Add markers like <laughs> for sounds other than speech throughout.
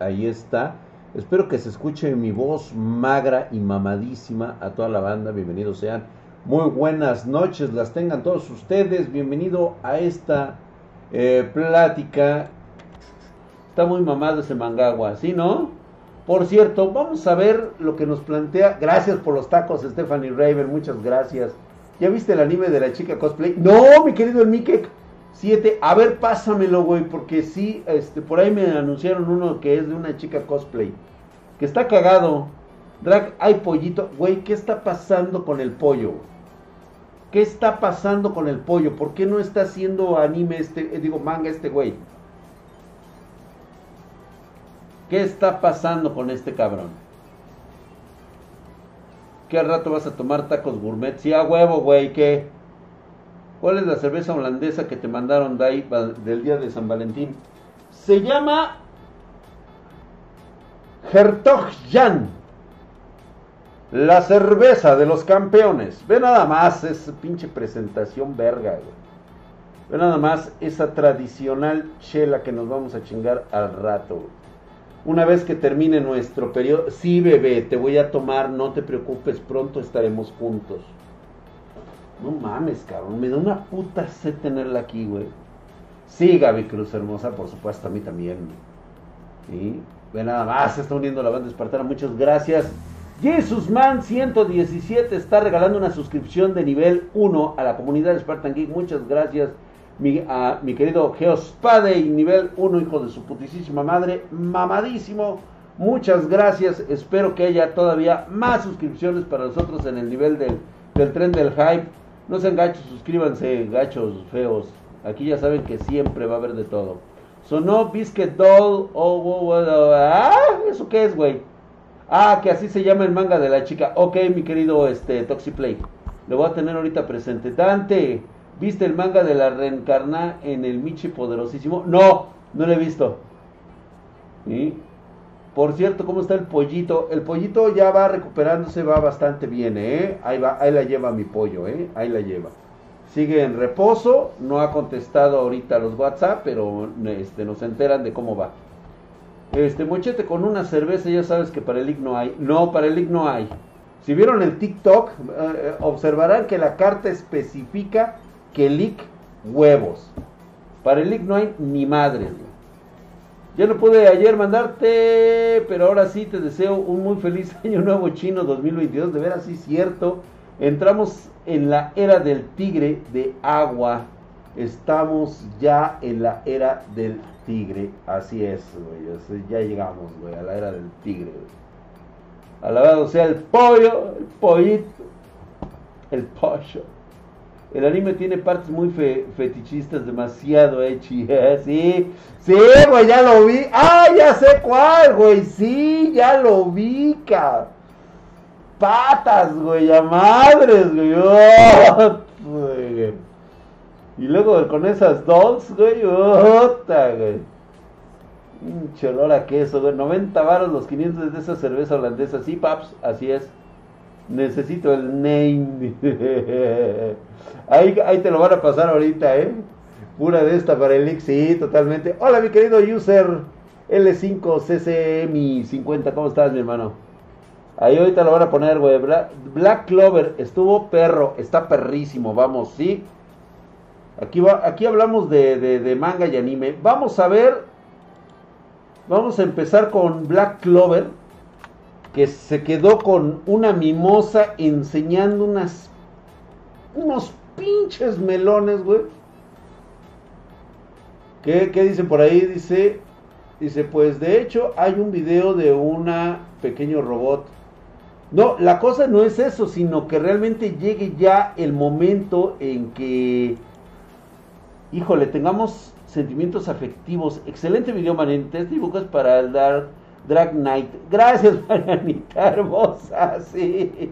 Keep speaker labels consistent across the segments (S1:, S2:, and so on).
S1: ahí está. Espero que se escuche mi voz magra y mamadísima a toda la banda. Bienvenidos sean. Muy buenas noches, las tengan todos ustedes. Bienvenido a esta eh, plática. Está muy mamado ese mangagua, ¿sí, no? Por cierto, vamos a ver lo que nos plantea. Gracias por los tacos, Stephanie Raven. Muchas gracias. ¿Ya viste el anime de la chica cosplay? No, mi querido el Mike. 7. A ver, pásamelo, güey, porque sí, este, por ahí me anunciaron uno que es de una chica cosplay. Que está cagado. Drag, hay pollito. Güey, ¿qué está pasando con el pollo? ¿Qué está pasando con el pollo? ¿Por qué no está haciendo anime este, eh, digo, manga este güey? ¿Qué está pasando con este cabrón? ¿Qué rato vas a tomar tacos gourmet? Sí, a huevo, güey, ¿qué? ¿Cuál es la cerveza holandesa que te mandaron de ahí del día de San Valentín? Se llama Hertog Jan. La cerveza de los campeones. Ve nada más esa pinche presentación verga, güey. Ve nada más esa tradicional chela que nos vamos a chingar al rato, Una vez que termine nuestro periodo, sí bebé, te voy a tomar, no te preocupes, pronto estaremos juntos. No mames, cabrón. Me da una puta sed tenerla aquí, güey. Sí, Gaby Cruz hermosa, por supuesto, a mí también. ¿Sí? Ve nada más, se está uniendo la banda espartana. Muchas gracias. Jesus Man 117 está regalando una suscripción de nivel 1 a la comunidad de Spartan Geek. Muchas gracias, mi, a mi querido Geospade, nivel 1, hijo de su putísima madre, mamadísimo. Muchas gracias. Espero que haya todavía más suscripciones para nosotros en el nivel del tren del hype. No sean gachos, suscríbanse, gachos feos. Aquí ya saben que siempre va a haber de todo. Sonó Biscuit Doll. Oh, oh, oh, ah, ¿eso qué es, güey? Ah, que así se llama el manga de la chica. Ok, mi querido este, Toxiplay. Lo voy a tener ahorita presente. Dante, ¿viste el manga de la reencarna en el Michi poderosísimo? No, no lo he visto. ¿Sí? Por cierto, ¿cómo está el pollito? El pollito ya va recuperándose, va bastante bien, ¿eh? Ahí va, ahí la lleva mi pollo, ¿eh? Ahí la lleva. Sigue en reposo, no ha contestado ahorita los WhatsApp, pero este, nos enteran de cómo va. Este mochete con una cerveza, ya sabes que para el IC no hay. No, para el IC no hay. Si vieron el TikTok, eh, observarán que la carta especifica que el huevos. Para el IC no hay ni madre. Ya no pude ayer mandarte, pero ahora sí te deseo un muy feliz <laughs> año nuevo chino 2022. De veras, sí, cierto. Entramos en la era del tigre de agua. Estamos ya en la era del tigre. Así es, güey. Ya llegamos, güey, a la era del tigre. Alabado sea el pollo, el pollito, el pollo. El anime tiene partes muy fetichistas, demasiado echi. <laughs> ¿eh? Sí, sí, güey, ya lo vi. Ah, ya sé cuál, güey. Sí, ya lo vi, cabrón. Patas, güey, a madres, güey. Oh, <laughs> y luego con esas dos, güey, otra, güey. Un olor a queso, güey. 90 varos los 500 de esa cerveza holandesa. Sí, paps, así es. Necesito el name. <laughs> ahí, ahí te lo van a pasar ahorita, ¿eh? Pura de esta para el sí, totalmente. Hola, mi querido user L5CCM50. ¿Cómo estás, mi hermano? Ahí ahorita lo van a poner, güey. Black, Clover estuvo perro, está perrísimo, vamos, ¿sí? Aquí, va, aquí hablamos de, de manga y anime. Vamos a ver. Vamos a empezar con Black Clover que se quedó con una mimosa enseñando unas unos pinches melones, güey. ¿Qué, ¿Qué dicen por ahí? Dice, dice, pues de hecho hay un video de una pequeño robot. No, la cosa no es eso, sino que realmente llegue ya el momento en que, híjole, tengamos sentimientos afectivos. Excelente video, manentes, dibujos para dar Drag Knight. Gracias, <laughs> Marianita hermosa, sí.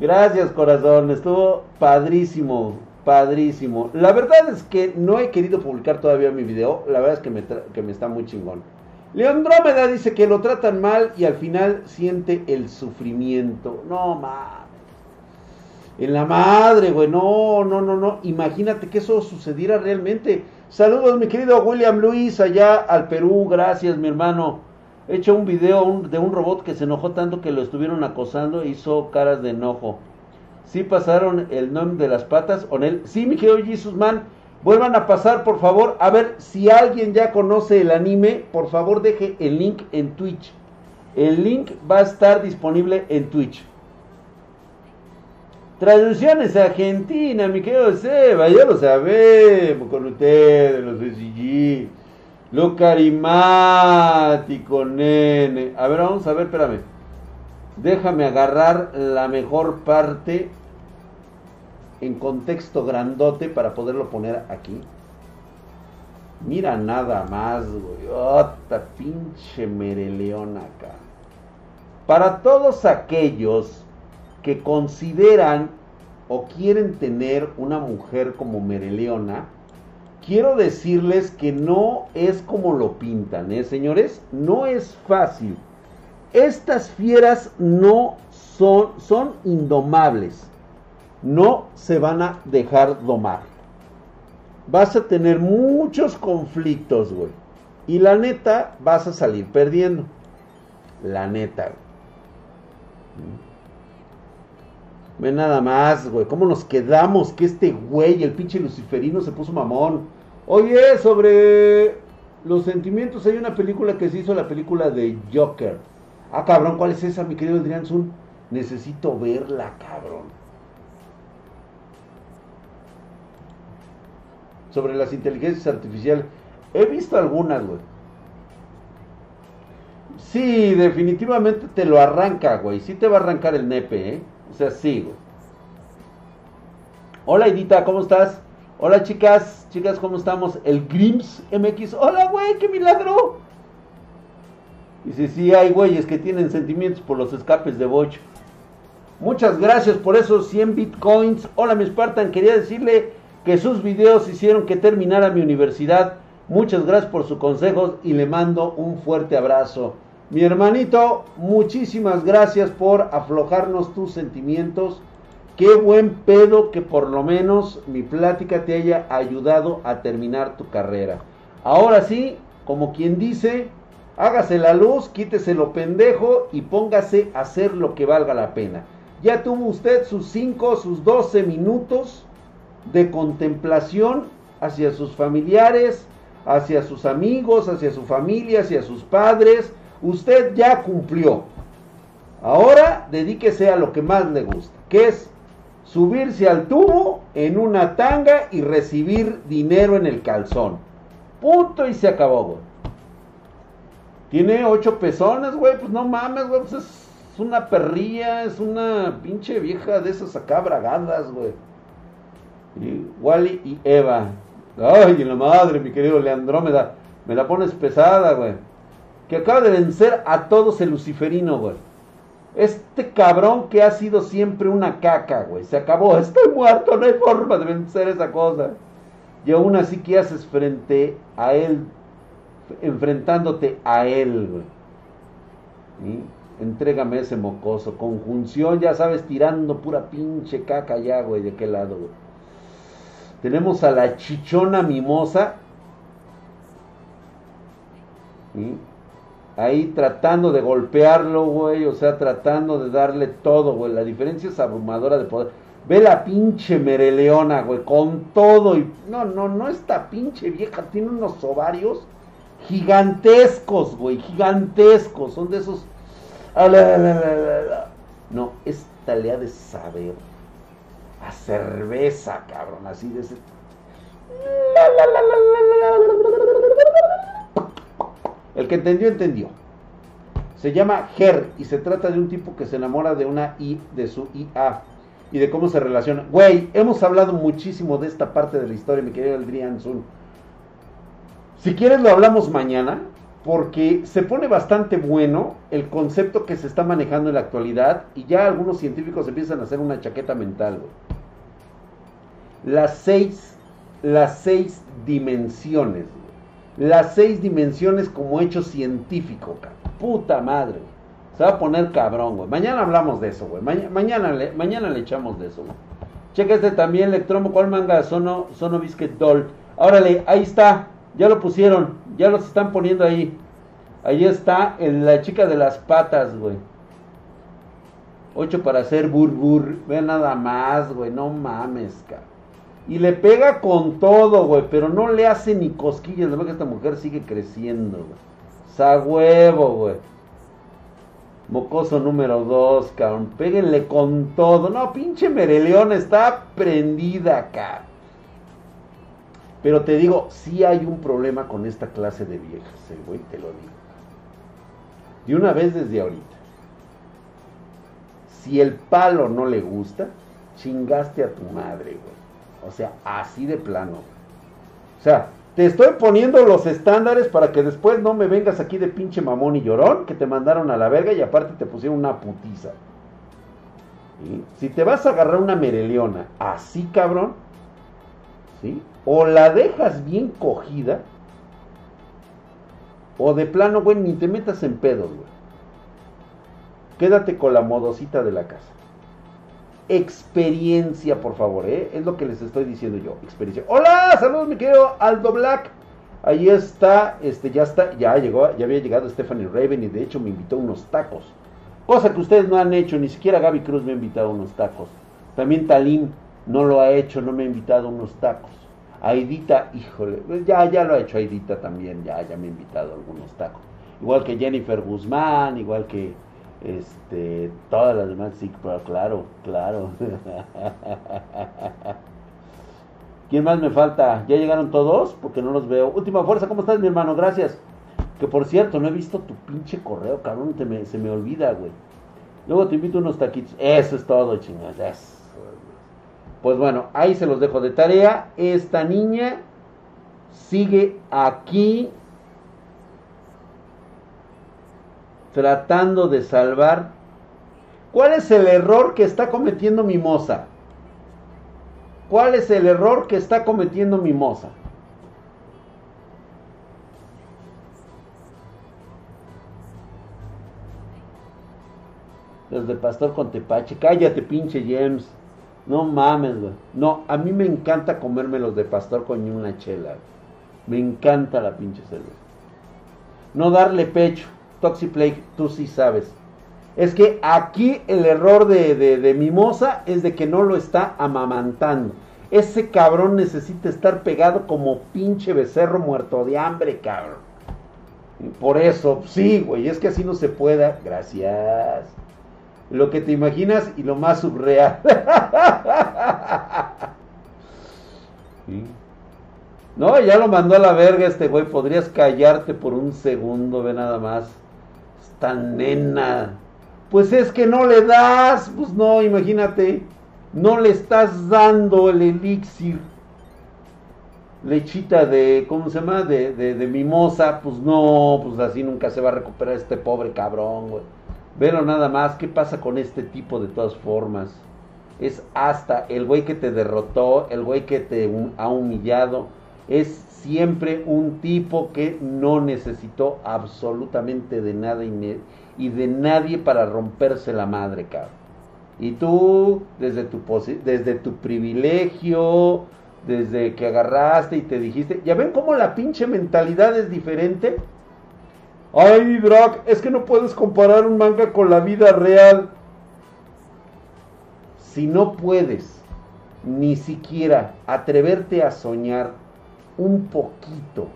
S1: Gracias, corazón. Estuvo padrísimo, padrísimo. La verdad es que no he querido publicar todavía mi video. La verdad es que me, que me está muy chingón. Leandrómeda dice que lo tratan mal y al final siente el sufrimiento. No mames. En la madre, güey. No, no, no, no. Imagínate que eso sucediera realmente. Saludos, mi querido William Luis, allá al Perú. Gracias, mi hermano. He hecho un video de un robot que se enojó tanto que lo estuvieron acosando e hizo caras de enojo. ¿Sí pasaron el nombre de las patas? ¿O él? Sí, mi querido Jesus Man. Vuelvan a pasar, por favor. A ver, si alguien ya conoce el anime, por favor deje el link en Twitch. El link va a estar disponible en Twitch. Traducciones Argentina, mi querido Seba, ya lo sabemos con ustedes, los SG. Lo carismático, nene. A ver, vamos a ver, espérame. Déjame agarrar la mejor parte en contexto grandote para poderlo poner aquí. Mira nada más, güey. Pinche mereleón acá. Para todos aquellos que consideran o quieren tener una mujer como Mereleona, quiero decirles que no es como lo pintan, ¿eh, señores? No es fácil. Estas fieras no son, indomables. No se van a dejar domar. Vas a tener muchos conflictos, güey. Y la neta, vas a salir perdiendo. La neta. Ve nada más, güey. ¿Cómo nos quedamos que este güey, el pinche luciferino, se puso mamón? Oye, sobre los sentimientos, hay una película que se hizo, la película de Joker. Ah, cabrón, ¿cuál es esa, mi querido Adrián Zun? Necesito verla, cabrón. Sobre las inteligencias artificiales. He visto algunas, güey. Sí, definitivamente te lo arranca, güey. Sí te va a arrancar el nepe, ¿eh? O sea, sigo. Hola Edita, ¿cómo estás? Hola chicas, chicas, ¿cómo estamos? El Grims MX. Hola, güey, qué milagro. Dice, sí, hay güeyes que tienen sentimientos por los escapes de Boch. Muchas gracias por esos 100 bitcoins. Hola, mi Spartan, quería decirle que sus videos hicieron que terminara mi universidad. Muchas gracias por sus consejos y le mando un fuerte abrazo. Mi hermanito, muchísimas gracias por aflojarnos tus sentimientos. Qué buen pedo que por lo menos mi plática te haya ayudado a terminar tu carrera. Ahora sí, como quien dice, hágase la luz, quítese lo pendejo y póngase a hacer lo que valga la pena. Ya tuvo usted sus 5, sus 12 minutos de contemplación hacia sus familiares, hacia sus amigos, hacia su familia, hacia sus padres, Usted ya cumplió. Ahora dedíquese a lo que más le gusta, que es subirse al tubo en una tanga y recibir dinero en el calzón. Punto y se acabó, güey. Tiene ocho pezones, güey. Pues no mames, güey. Pues es una perrilla, es una pinche vieja de esas acá bragadas, güey. Y Wally y Eva. Ay, la madre, mi querido Leandrómeda. Me la pones pesada, güey que acaba de vencer a todos el luciferino, güey. Este cabrón que ha sido siempre una caca, güey. Se acabó, <laughs> estoy muerto, no hay forma de vencer esa cosa. Y aún así, ¿qué haces frente a él? Enfrentándote a él, güey. Entrégame ese mocoso. Conjunción, ya sabes, tirando pura pinche caca ya, güey. ¿De qué lado, güey? Tenemos a la chichona mimosa. ¿Sí? Ahí tratando de golpearlo, güey, o sea, tratando de darle todo, güey. La diferencia es abrumadora de poder. Ve la pinche mereleona, güey, con todo y... No, no, no, esta pinche vieja tiene unos ovarios gigantescos, güey, gigantescos. Son de esos... No, esta le ha de saber a cerveza, cabrón, así de ese... El que entendió, entendió. Se llama Ger y se trata de un tipo que se enamora de una I, de su IA y de cómo se relaciona. Güey, hemos hablado muchísimo de esta parte de la historia, mi querido Adrián Zun. Si quieres lo hablamos mañana, porque se pone bastante bueno el concepto que se está manejando en la actualidad y ya algunos científicos empiezan a hacer una chaqueta mental. Las seis, las seis dimensiones las seis dimensiones como hecho científico, Puta madre, Se va a poner cabrón, güey. Mañana hablamos de eso, güey. mañana, le, mañana le echamos de eso, güey. Checa este también, Electromo, ¿cuál manga? Sono, Sono Biscuit Doll. Órale, ahí está. Ya lo pusieron. Ya los están poniendo ahí. Ahí está la chica de las patas, güey. Ocho para hacer burbur. Ve nada más, güey. No mames, cara. Y le pega con todo, güey. Pero no le hace ni cosquillas. De que esta mujer sigue creciendo, güey. Sa huevo, güey. Mocoso número dos, cabrón. Péguenle con todo. No, pinche Mereleón está prendida acá. Pero te digo, sí hay un problema con esta clase de viejas, eh, güey, te lo digo. De una vez desde ahorita. Si el palo no le gusta, chingaste a tu madre, güey. O sea, así de plano. O sea, te estoy poniendo los estándares para que después no me vengas aquí de pinche mamón y llorón que te mandaron a la verga y aparte te pusieron una putiza. Si te vas a agarrar una mereliona así, cabrón, ¿sí? O la dejas bien cogida, o de plano, güey, ni te metas en pedos, güey. Quédate con la modosita de la casa. Experiencia, por favor, ¿eh? Es lo que les estoy diciendo yo. Experiencia. Hola, saludos, mi querido Aldo Black. Ahí está, este, ya está, ya llegó, ya había llegado Stephanie Raven y de hecho me invitó unos tacos. Cosa que ustedes no han hecho, ni siquiera Gaby Cruz me ha invitado unos tacos. También Talim no lo ha hecho, no me ha invitado unos tacos. Aidita, híjole, pues ya, ya lo ha hecho Aidita también, ya, ya me ha invitado algunos tacos. Igual que Jennifer Guzmán, igual que este, todas las demás, sí, claro, claro. ¿Quién más me falta? ¿Ya llegaron todos? Porque no los veo. Última fuerza, ¿cómo estás, mi hermano? Gracias. Que por cierto, no he visto tu pinche correo, cabrón, se me olvida, güey. Luego te invito unos taquitos. Eso es todo, chingadas. Pues bueno, ahí se los dejo de tarea. Esta niña sigue aquí tratando de salvar. ¿Cuál es el error que está cometiendo Mimosa? ¿Cuál es el error que está cometiendo Mimosa? Los de Pastor Contepache, cállate pinche James. No mames, güey. No, a mí me encanta comerme los de pastor con una chela. Me encanta la pinche cerveza. No darle pecho. Toxiplake, tú sí sabes. Es que aquí el error de, de, Mimosa es de que no lo está amamantando. Ese cabrón necesita estar pegado como pinche becerro muerto de hambre, cabrón. por eso, sí, güey, es que así no se pueda. Gracias. Lo que te imaginas y lo más subreal. <laughs> No, ya lo mandó a la verga este güey. Podrías callarte por un segundo, ve nada más tan nena. Pues es que no le das, pues no, imagínate, no le estás dando el elixir. Lechita de, ¿cómo se llama? De, de, mimosa, pues no, pues así nunca se va a recuperar este pobre cabrón, güey. Pero nada más, ¿qué pasa con este tipo de todas formas? Es hasta el güey que te derrotó, el güey que te ha humillado, es siempre un tipo que no necesitó absolutamente de nada y, de nadie para romperse la madre, cabrón. Y tú, desde tu, desde tu privilegio, desde que agarraste y te dijiste, ¿ya ven cómo la pinche mentalidad es diferente? Ay, Brock, es que no puedes comparar un manga con la vida real. Si no puedes ni siquiera atreverte a soñar un poquito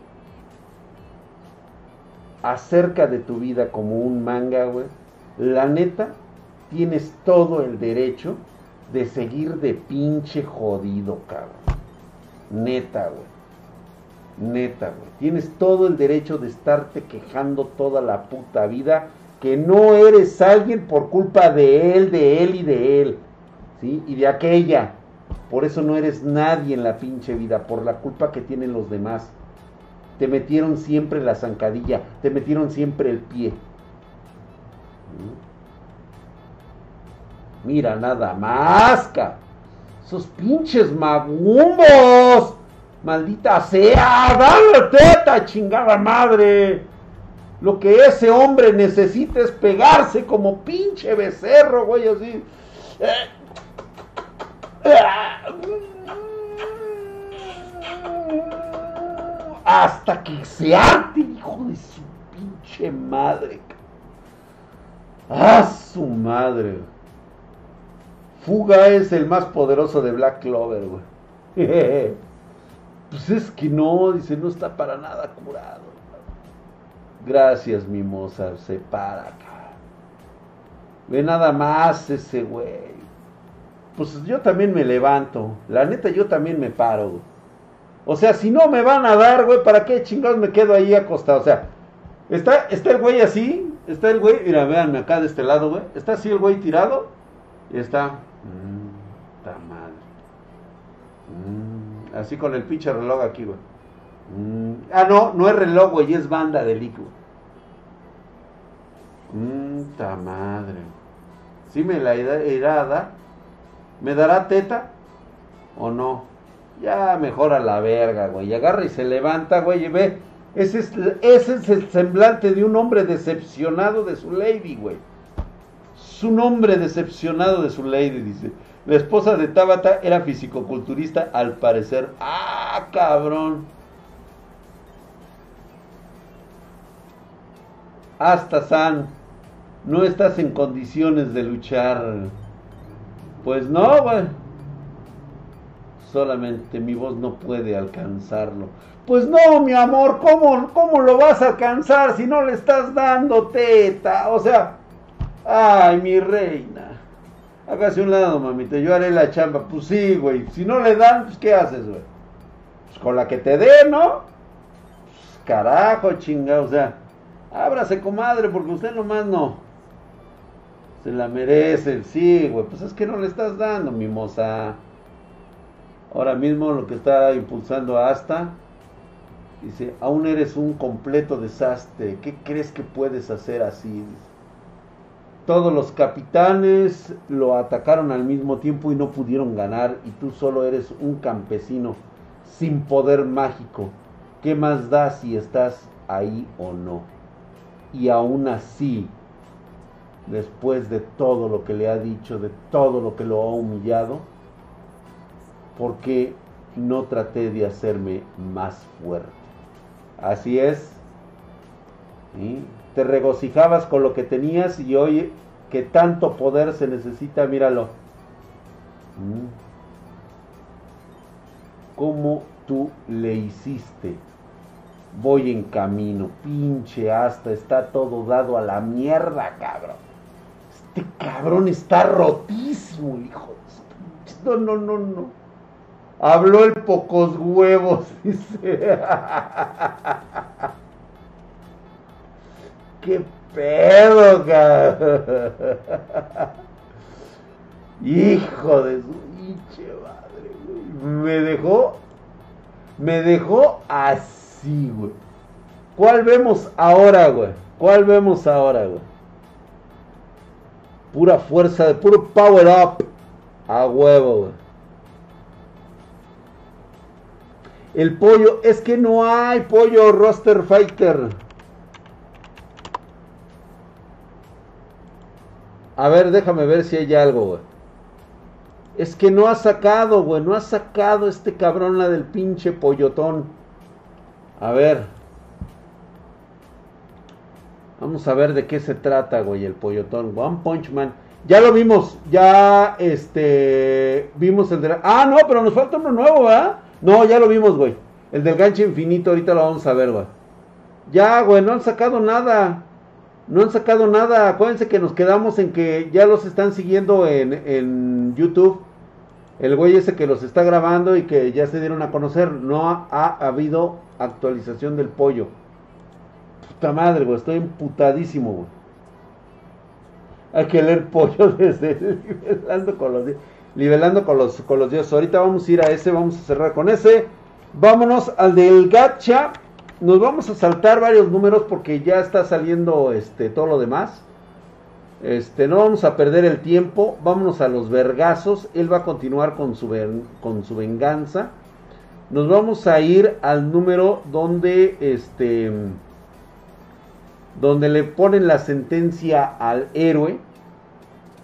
S1: acerca de tu vida como un manga, güey, la neta, tienes todo el derecho de seguir de pinche jodido, cabrón. Neta, güey. Neta, güey. Tienes todo el derecho de estarte quejando toda la puta vida que no eres alguien por culpa de él, de él y de él. ¿Sí? Y de aquella. Por eso no eres nadie en la pinche vida, por la culpa que tienen los demás. Te metieron siempre la zancadilla, te metieron siempre el pie. Mira nada más, Esos pinches magumbos. Maldita sea, dale teta, chingada madre. Lo que ese hombre necesita es pegarse como pinche becerro, güey, así. Eh, hasta que se arte, hijo de su pinche madre. ¡Ah, su madre! Fuga es el más poderoso de Black Clover, güey. <laughs> pues es que no, dice, no está para nada curado. Gracias, mimosa, se para. Ve nada más ese güey. Pues yo también me levanto. La neta, yo también me paro, güey. O sea, si no me van a dar, güey, ¿para qué chingados me quedo ahí acostado? O sea, está, está el güey así, está el güey, mira, véanme acá de este lado, güey. Está así el güey tirado y está. Mmm, madre. Mm, así con el pinche reloj aquí, güey. Mm, ah, no, no es reloj, güey, es banda de líquido. Mmm, madre. Si me la irá a dar, ¿me dará teta o no? Ya mejor a la verga, güey. Y agarra y se levanta, güey, y ve. Ese es, ese es el semblante de un hombre decepcionado de su lady, güey. Es un hombre decepcionado de su lady, dice. La esposa de Tabata era fisicoculturista, al parecer. ¡Ah, cabrón! Hasta San, no estás en condiciones de luchar. Pues no, güey solamente mi voz no puede alcanzarlo. Pues no, mi amor, ¿cómo, ¿cómo lo vas a alcanzar si no le estás dando teta? O sea, ay, mi reina. Hágase un lado, mamita, yo haré la chamba. Pues sí, güey. Si no le dan, pues ¿qué haces, güey? Pues con la que te dé, ¿no? Pues carajo, chinga, o sea, ábrase, comadre, porque usted nomás no. Se la merece, sí, güey. Pues es que no le estás dando, mi moza. Ahora mismo lo que está impulsando hasta dice, aún eres un completo desastre, ¿qué crees que puedes hacer así? Todos los capitanes lo atacaron al mismo tiempo y no pudieron ganar y tú solo eres un campesino sin poder mágico. ¿Qué más da si estás ahí o no? Y aún así, después de todo lo que le ha dicho, de todo lo que lo ha humillado, porque no traté de hacerme más fuerte. Así es. Te regocijabas con lo que tenías y hoy que tanto poder se necesita, míralo. ¿Mm? ¿Cómo tú le hiciste? Voy en camino, pinche hasta, está todo dado a la mierda, cabrón. Este cabrón está rotísimo, hijo. No, no, no, no. Habló el pocos huevos, <laughs> dice. <laughs> ¿Qué pedo, cabrón? <laughs> Hijo de su pinche madre, güey. Me dejó, me dejó así, güey. ¿Cuál vemos ahora, güey? ¿Cuál vemos ahora, güey? Pura fuerza, de puro power up. A huevo. El pollo, es que no hay pollo roster fighter. A ver, déjame ver si hay algo, güey. Es que no ha sacado, güey. No ha sacado este cabrón la del pinche pollotón. A ver. Vamos a ver de qué se trata, güey, el pollotón. One Punch Man. Ya lo vimos. Ya, este. Vimos el de Ah, no, pero nos falta uno nuevo, ¿verdad? No, ya lo vimos, güey. El del gancho infinito, ahorita lo vamos a ver, güey. Ya, güey, no han sacado nada. No han sacado nada. Acuérdense que nos quedamos en que ya los están siguiendo en, en YouTube. El güey ese que los está grabando y que ya se dieron a conocer. No ha habido actualización del pollo. Puta madre, güey. Estoy emputadísimo, güey. Hay que leer pollo <laughs> desde nivelando con los nivelando con los, con los dioses. Ahorita vamos a ir a ese, vamos a cerrar con ese. Vámonos al del gacha. Nos vamos a saltar varios números porque ya está saliendo este todo lo demás. Este, no vamos a perder el tiempo. Vámonos a los vergazos. Él va a continuar con su, con su venganza. Nos vamos a ir al número donde este donde le ponen la sentencia al héroe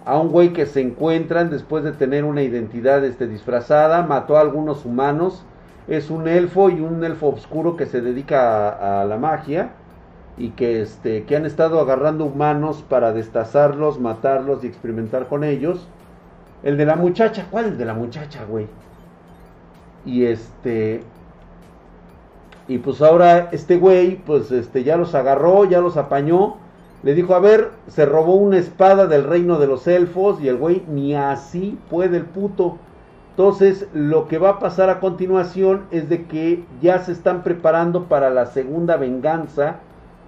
S1: a un güey que se encuentran después de tener una identidad este, disfrazada, mató a algunos humanos es un elfo y un elfo oscuro que se dedica a, la magia y que este que han estado agarrando humanos para destazarlos, matarlos y experimentar con ellos. El de la muchacha, ¿cuál el de la muchacha, güey? Y este y pues ahora este güey pues este ya los agarró, ya los apañó. Le dijo, a ver, se robó una espada del reino de los elfos y el güey ni así puede el puto. Entonces, lo que va a pasar a continuación es de que ya se están preparando para la segunda venganza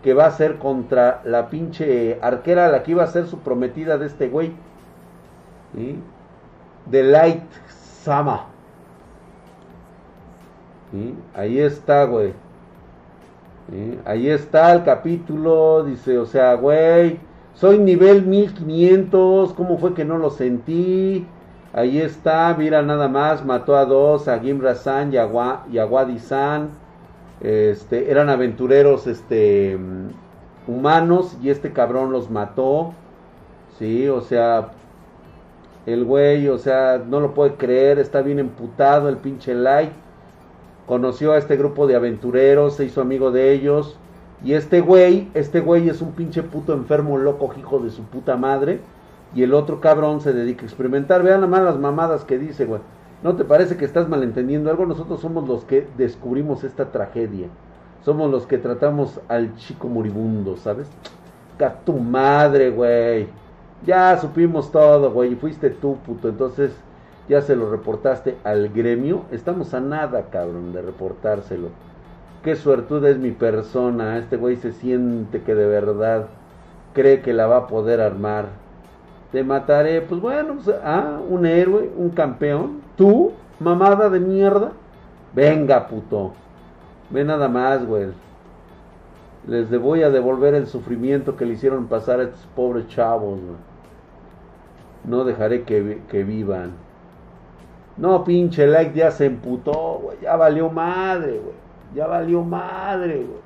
S1: que va a ser contra la pinche arquera, la que iba a ser su prometida de este güey. De Light Sama. Ahí está, güey. Ahí está el capítulo, dice, o sea, güey, soy nivel 1500, ¿cómo fue que no lo sentí? Ahí está, mira nada más, mató a dos, a Gimra-san y a, san Este, eran aventureros este, humanos y este cabrón los mató. Sí, o sea, el güey, o sea, no lo puede creer, está bien emputado el pinche Light. Conoció a este grupo de aventureros, se hizo amigo de ellos. Y este güey, este güey es un pinche puto enfermo loco, hijo de su puta madre y el otro cabrón se dedica a experimentar. Vean nada más las mamadas que dice, güey. ¿No te parece que estás malentendiendo algo? Nosotros somos los que descubrimos esta tragedia. Somos los que tratamos al chico moribundo, ¿sabes? A tu madre, güey. Ya supimos todo, güey. Fuiste tú, puto. Entonces, ya se lo reportaste al gremio. Estamos a nada, cabrón, de reportárselo. Qué suertuda es mi persona. Este güey se siente que de verdad cree que la va a poder armar te mataré. Pues bueno, pues, ah, un héroe, un campeón. Tú, mamada de mierda. Venga, puto. Ve nada más, güey. Les voy a devolver el sufrimiento que le hicieron pasar a estos pobres chavos, güey. No dejaré que, que vivan. No, pinche like ya se emputó, güey. Ya valió madre, güey. Ya valió madre, güey.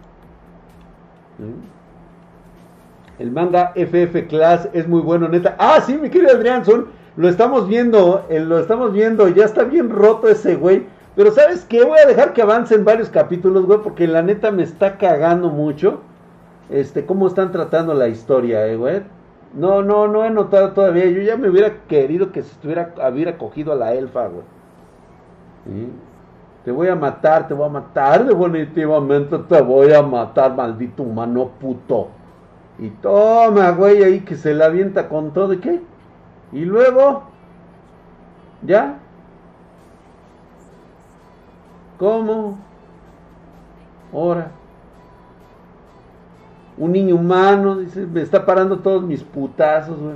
S1: El manga FF Class es muy bueno, neta. Ah, sí, mi querido Adrián, son, lo estamos viendo, eh, lo estamos viendo, ya está bien roto ese güey. Pero ¿sabes qué? Voy a dejar que avancen varios capítulos, güey, porque la neta me está cagando mucho. Este, cómo están tratando la historia, eh, güey. No, no, no he notado todavía. Yo ya me hubiera querido que se estuviera, hubiera cogido a la elfa, güey. Te voy a matar, te voy a matar, definitivamente te voy a matar, maldito humano puto. Y toma, güey, ahí que se la avienta con todo. ¿Y qué? Y luego, ¿ya? ¿Cómo? Ahora. Un niño humano, dice, me está parando todos mis putazos, güey.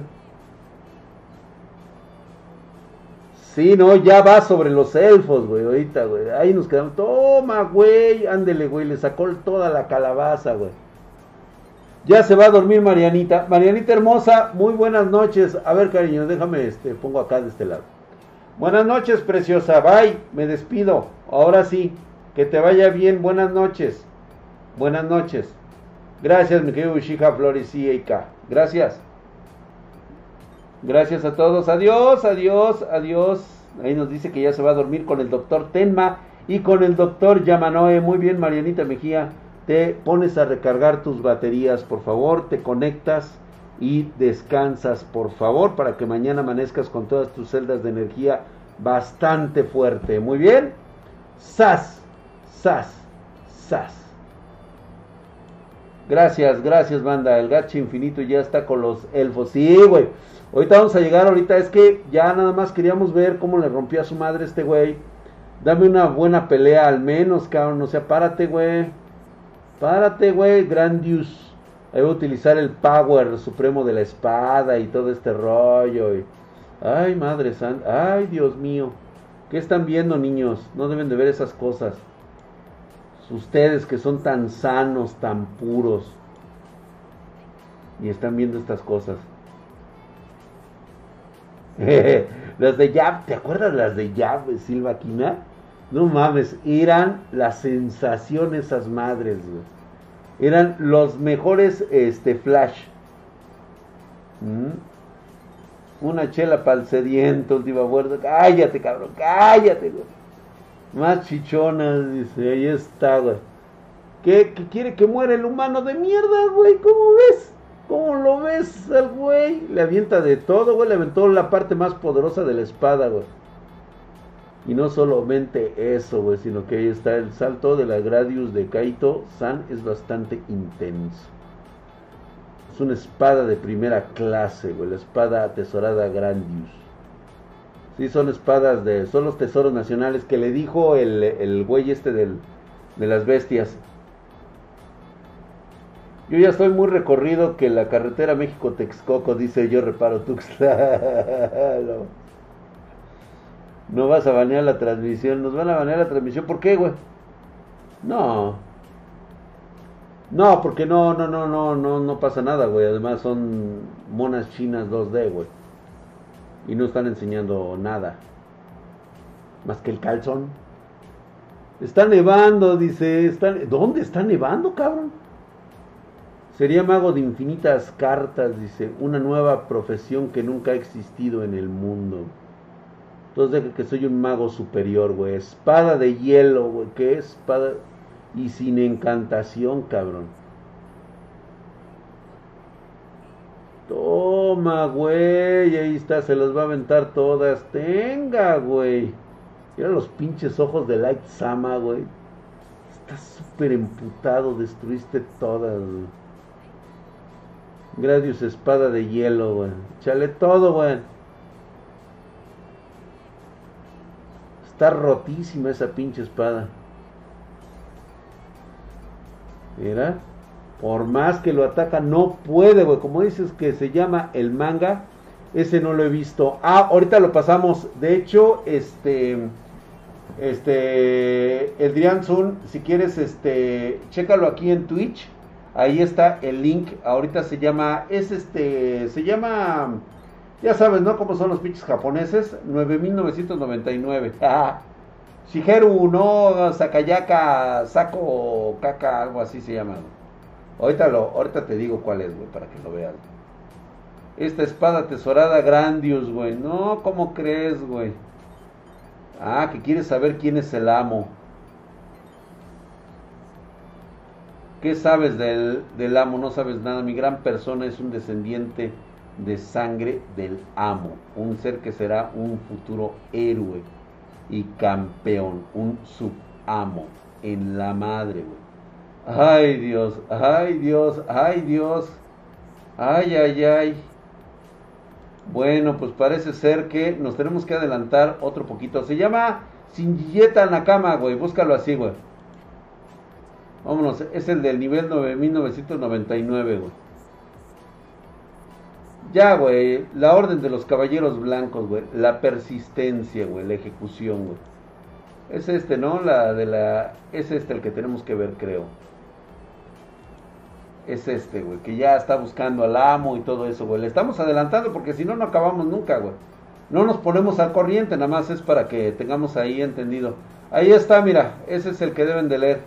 S1: Sí, no, ya va sobre los elfos, güey, ahorita, güey. Ahí nos quedamos. Toma, güey, ándele, güey, le sacó toda la calabaza, güey. Ya se va a dormir Marianita. Marianita hermosa, muy buenas noches. A ver, cariño, déjame, este, pongo acá de este lado. Buenas noches, preciosa. Bye, me despido. Ahora sí, que te vaya bien. Buenas noches. Buenas noches. Gracias, mi querido Ushika Flores Gracias. Gracias a todos. Adiós, adiós, adiós. Ahí nos dice que ya se va a dormir con el doctor Tenma y con el doctor Yamanoe. Muy bien, Marianita Mejía te pones a recargar tus baterías, por favor, te conectas y descansas, por favor, para que mañana amanezcas con todas tus celdas de energía bastante fuerte. Muy bien. Sas, sas, sas. Gracias, gracias, banda. El gacho infinito ya está con los elfos. Sí, güey. Ahorita vamos a llegar, ahorita es que ya nada más queríamos ver cómo le rompió a su madre este güey. Dame una buena pelea al menos, cabrón. O sea, párate, güey. Párate, güey, Grandius. Ahí voy a utilizar el power supremo de la espada y todo este rollo. Ay, madre santa. Ay, Dios mío. ¿Qué están viendo, niños? No deben de ver esas cosas. Ustedes que son tan sanos, tan puros. Y están viendo estas cosas. <laughs> las de Yab, ¿te acuerdas las de Yab, Silva Quina? No mames, eran las sensaciones esas madres, Eran los mejores este, flash. ¿Mm? Una chela para el sediento, última vuelta. Cállate, cabrón, cállate, güey. Más chichonas, dice, ahí está, güey. ¿Qué, quiere que muera el humano de mierda, güey? ¿Cómo ves? ¿Cómo lo ves al güey? Le avienta de todo, güey. Le aventó la parte más poderosa de la espada, güey. Y no solamente eso, güey, sino que ahí está el salto de la Gradius de Kaito San es bastante intenso. Es una espada de primera clase, güey, la espada atesorada Grandius. Sí, son espadas de. Son los tesoros nacionales que le dijo el, el güey este del, de las bestias. Yo ya estoy muy recorrido que la carretera México-Texcoco dice yo reparo Tuxtla. <laughs> no. vas a banear la transmisión. Nos van a banear la transmisión. ¿Por qué, güey? No. No, porque no, no, no, no, no, no pasa nada, güey. Además son monas chinas 2D, güey. Y no están enseñando nada. Más que el calzón. Está nevando, dice. Está... ¿Dónde está nevando, cabrón? Sería mago de infinitas cartas, dice, una nueva profesión que nunca ha existido en el mundo. Entonces que soy un mago superior, güey. Espada de hielo, güey. ¿Qué es espada? Y sin encantación, cabrón. Toma, güey. Ahí está, se las va a aventar todas. Tenga, güey. Mira los pinches ojos de Light Sama, güey. Estás súper emputado. Destruiste todas. Gradius espada de hielo, güey. Chale todo, güey. Está rotísima esa pinche espada. Mira. Por más que lo ataca, no puede, güey. Como dices que se llama el manga. Ese no lo he visto. Ah, ahorita lo pasamos. De hecho, este. Este. El Drian Sun, si quieres, este. Chécalo aquí en Twitch Ahí está el link. Ahorita se llama, es este, se llama, ya sabes, ¿no? Cómo son los pinches japoneses. 9999. Ah, <laughs> Shigeru no Sakayaka Sako Kaka, algo así se llama. Ahorita, lo, ahorita te digo cuál es, güey, para que lo veas. Esta espada tesorada Grandius, güey. No, ¿cómo crees, güey? Ah, que quieres saber quién es el amo. ¿Qué sabes del, amo? No sabes nada. Mi gran persona es un descendiente de sangre del amo. Un ser que será un futuro héroe y campeón. Un subamo en la madre, güey. Ay Dios, ay Dios, ay Dios. Ay, ay, ay. Bueno, pues parece ser que nos tenemos que adelantar otro poquito. Se llama la cama, güey. Búscalo así, güey. Vámonos, es el del nivel 9999, güey. Ya, güey, la orden de los caballeros blancos, güey. La persistencia, güey, la ejecución, güey. Es este, ¿no? La de la... Es este el que tenemos que ver, creo. Es este, güey, que ya está buscando al amo y todo eso, güey. Le estamos adelantando porque si no, no acabamos nunca, güey. No nos ponemos al corriente, nada más es para que tengamos ahí entendido. Ahí está, mira, ese es el que deben de leer.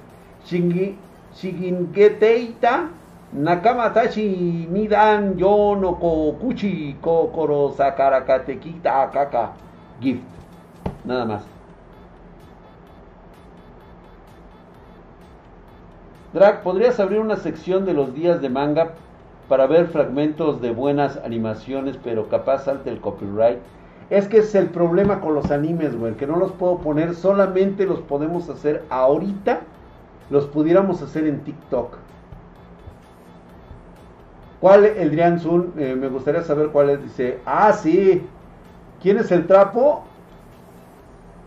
S1: Shigingeteita Nakamatashi Nidan Yono Kokuchi Kokoro Sakarakatekita Kaka Gift. Nada más. Drag, ¿podrías abrir una sección de los días de manga para ver fragmentos de buenas animaciones, pero capaz salte el copyright? Es que es el problema con los animes, güey, que no los puedo poner, solamente los podemos hacer ahorita los pudiéramos hacer en TikTok. ¿Cuál, Eldrian Zun? Eh, me gustaría saber cuál es. Dice, ah, sí. ¿Quién es el trapo?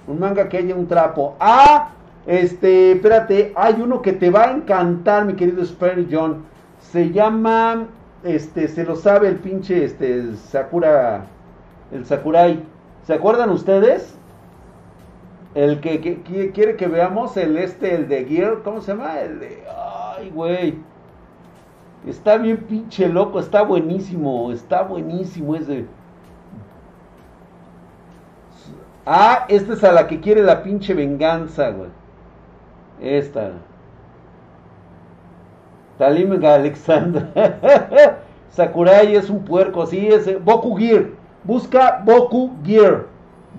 S1: Un manga que haya un trapo. Ah, este, espérate, hay uno que te va a encantar, mi querido Sperry John. Se llama, este, se lo sabe el pinche, este, Sakura, el Sakurai. ¿Se acuerdan ustedes? El que, quiere que veamos el este, el de Gear, ¿cómo se llama? El de. Ay, güey. Está bien pinche loco, está buenísimo, está buenísimo ese. Ah, esta es a la que quiere la pinche venganza, güey. Esta. Talim Alexandra. <laughs> Sakurai es un puerco, sí, ese. Boku Gear. Busca Boku Gear.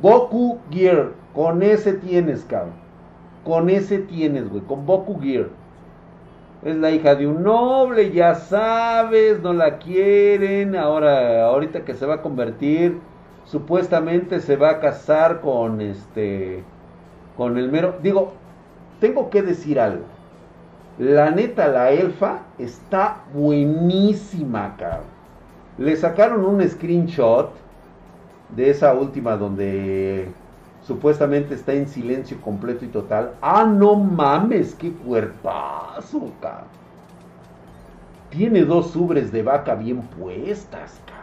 S1: Boku Gear. Con ese tienes, cabrón. Con ese tienes, güey, con Boku Gear. Es la hija de un noble, ya sabes, no la quieren. Ahora, ahorita que se va a convertir, supuestamente se va a casar con este, con el mero. Digo, tengo que decir algo. La neta, la elfa está buenísima, cabrón. Le sacaron un screenshot de esa última donde supuestamente está en silencio completo y total. Ah, no mames, qué cuerpazo, cabrón. Tiene dos ubres de vaca bien puestas, cabrón.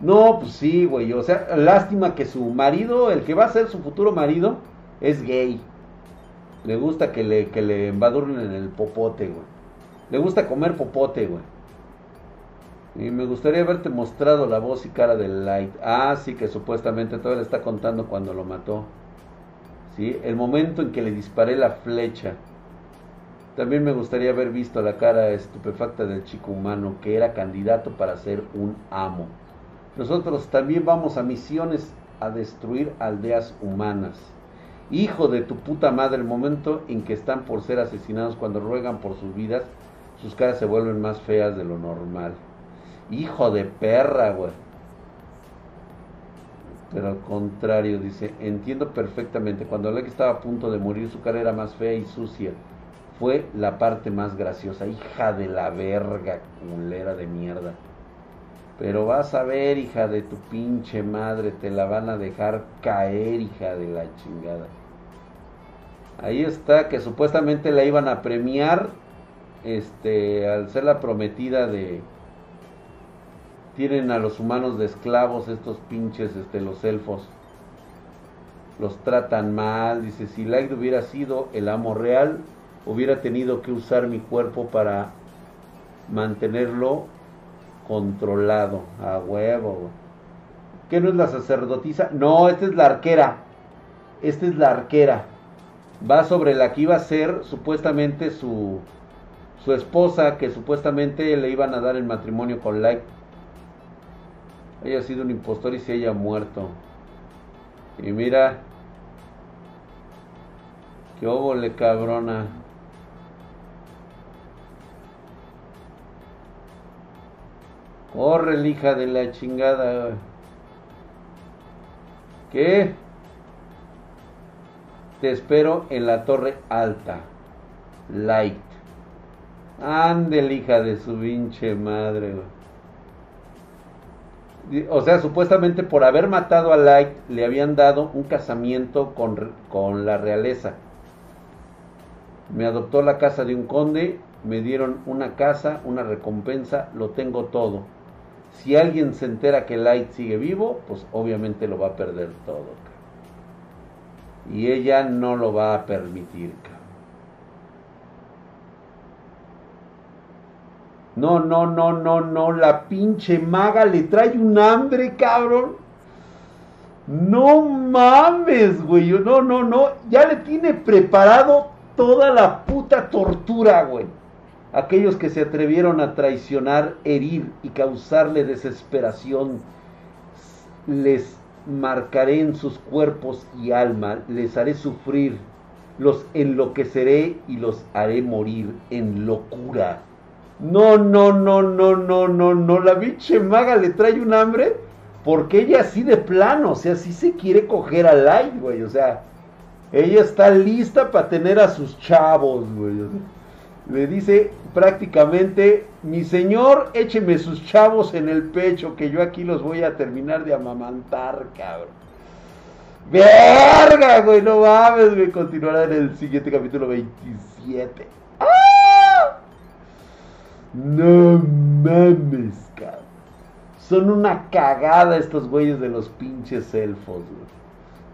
S1: No, pues sí, güey. O sea, lástima que su marido, el que va a ser su futuro marido, es gay. Le gusta que le, que le embadurnen en el popote, güey. Le gusta comer popote, güey. Y me gustaría haberte mostrado la voz y cara del Light. Ah, sí, que supuestamente todavía le está contando cuando lo mató. Sí, el momento en que le disparé la flecha. También me gustaría haber visto la cara estupefacta del chico humano que era candidato para ser un amo. Nosotros también vamos a misiones a destruir aldeas humanas. Hijo de tu puta madre, el momento en que están por ser asesinados cuando ruegan por sus vidas, sus caras se vuelven más feas de lo normal. Hijo de perra, güey. Pero al contrario, dice, entiendo perfectamente, cuando Alec estaba a punto de morir, su cara era más fea y sucia. Fue la parte más graciosa, hija de la verga, culera de mierda. Pero vas a ver, hija de tu pinche madre, te la van a dejar caer, hija de la chingada. Ahí está, que supuestamente la iban a premiar, este, al ser la prometida de, tienen a los humanos de esclavos, estos pinches, este, los elfos. Los tratan mal. Dice, si Light hubiera sido el amo real, hubiera tenido que usar mi cuerpo para mantenerlo controlado. A huevo. ¿Qué no es la sacerdotisa? No, esta es la arquera. Esta es la arquera. Va sobre la que iba a ser supuestamente su, su esposa, que supuestamente le iban a dar el matrimonio con Light haya sido un impostor y se haya muerto. Y mira, qué óvole cabrona. Corre, hija de la chingada. ¿Qué? Te espero en la torre alta. Light. Ande, hija de su pinche madre, o sea, supuestamente por haber matado a Light le habían dado un casamiento con, con la realeza. Me adoptó la casa de un conde, me dieron una casa, una recompensa, lo tengo todo. Si alguien se entera que Light sigue vivo, pues obviamente lo va a perder todo. Y ella no lo va a permitir. No, no, no, no, no. La pinche maga le trae un hambre, cabrón. No mames, güey. No, no, no. Ya le tiene preparado toda la puta tortura, güey. Aquellos que se atrevieron a traicionar, herir y causarle desesperación, les marcaré en sus cuerpos y alma, les haré sufrir, los enloqueceré y los haré morir en locura no, no, no, no, no, no, no. La biche maga le trae un hambre porque ella así de plano, o sea, sí se quiere coger a Light, güey. O sea, ella está lista para tener a sus chavos, güey. Le dice prácticamente, mi señor, écheme sus chavos en el pecho, que yo aquí los voy a terminar de amamantar, cabrón. Verga, güey, no mames, güey. Continuará en el siguiente capítulo 27. No mames, cabrón. Son una cagada estos güeyes de los pinches elfos, güey.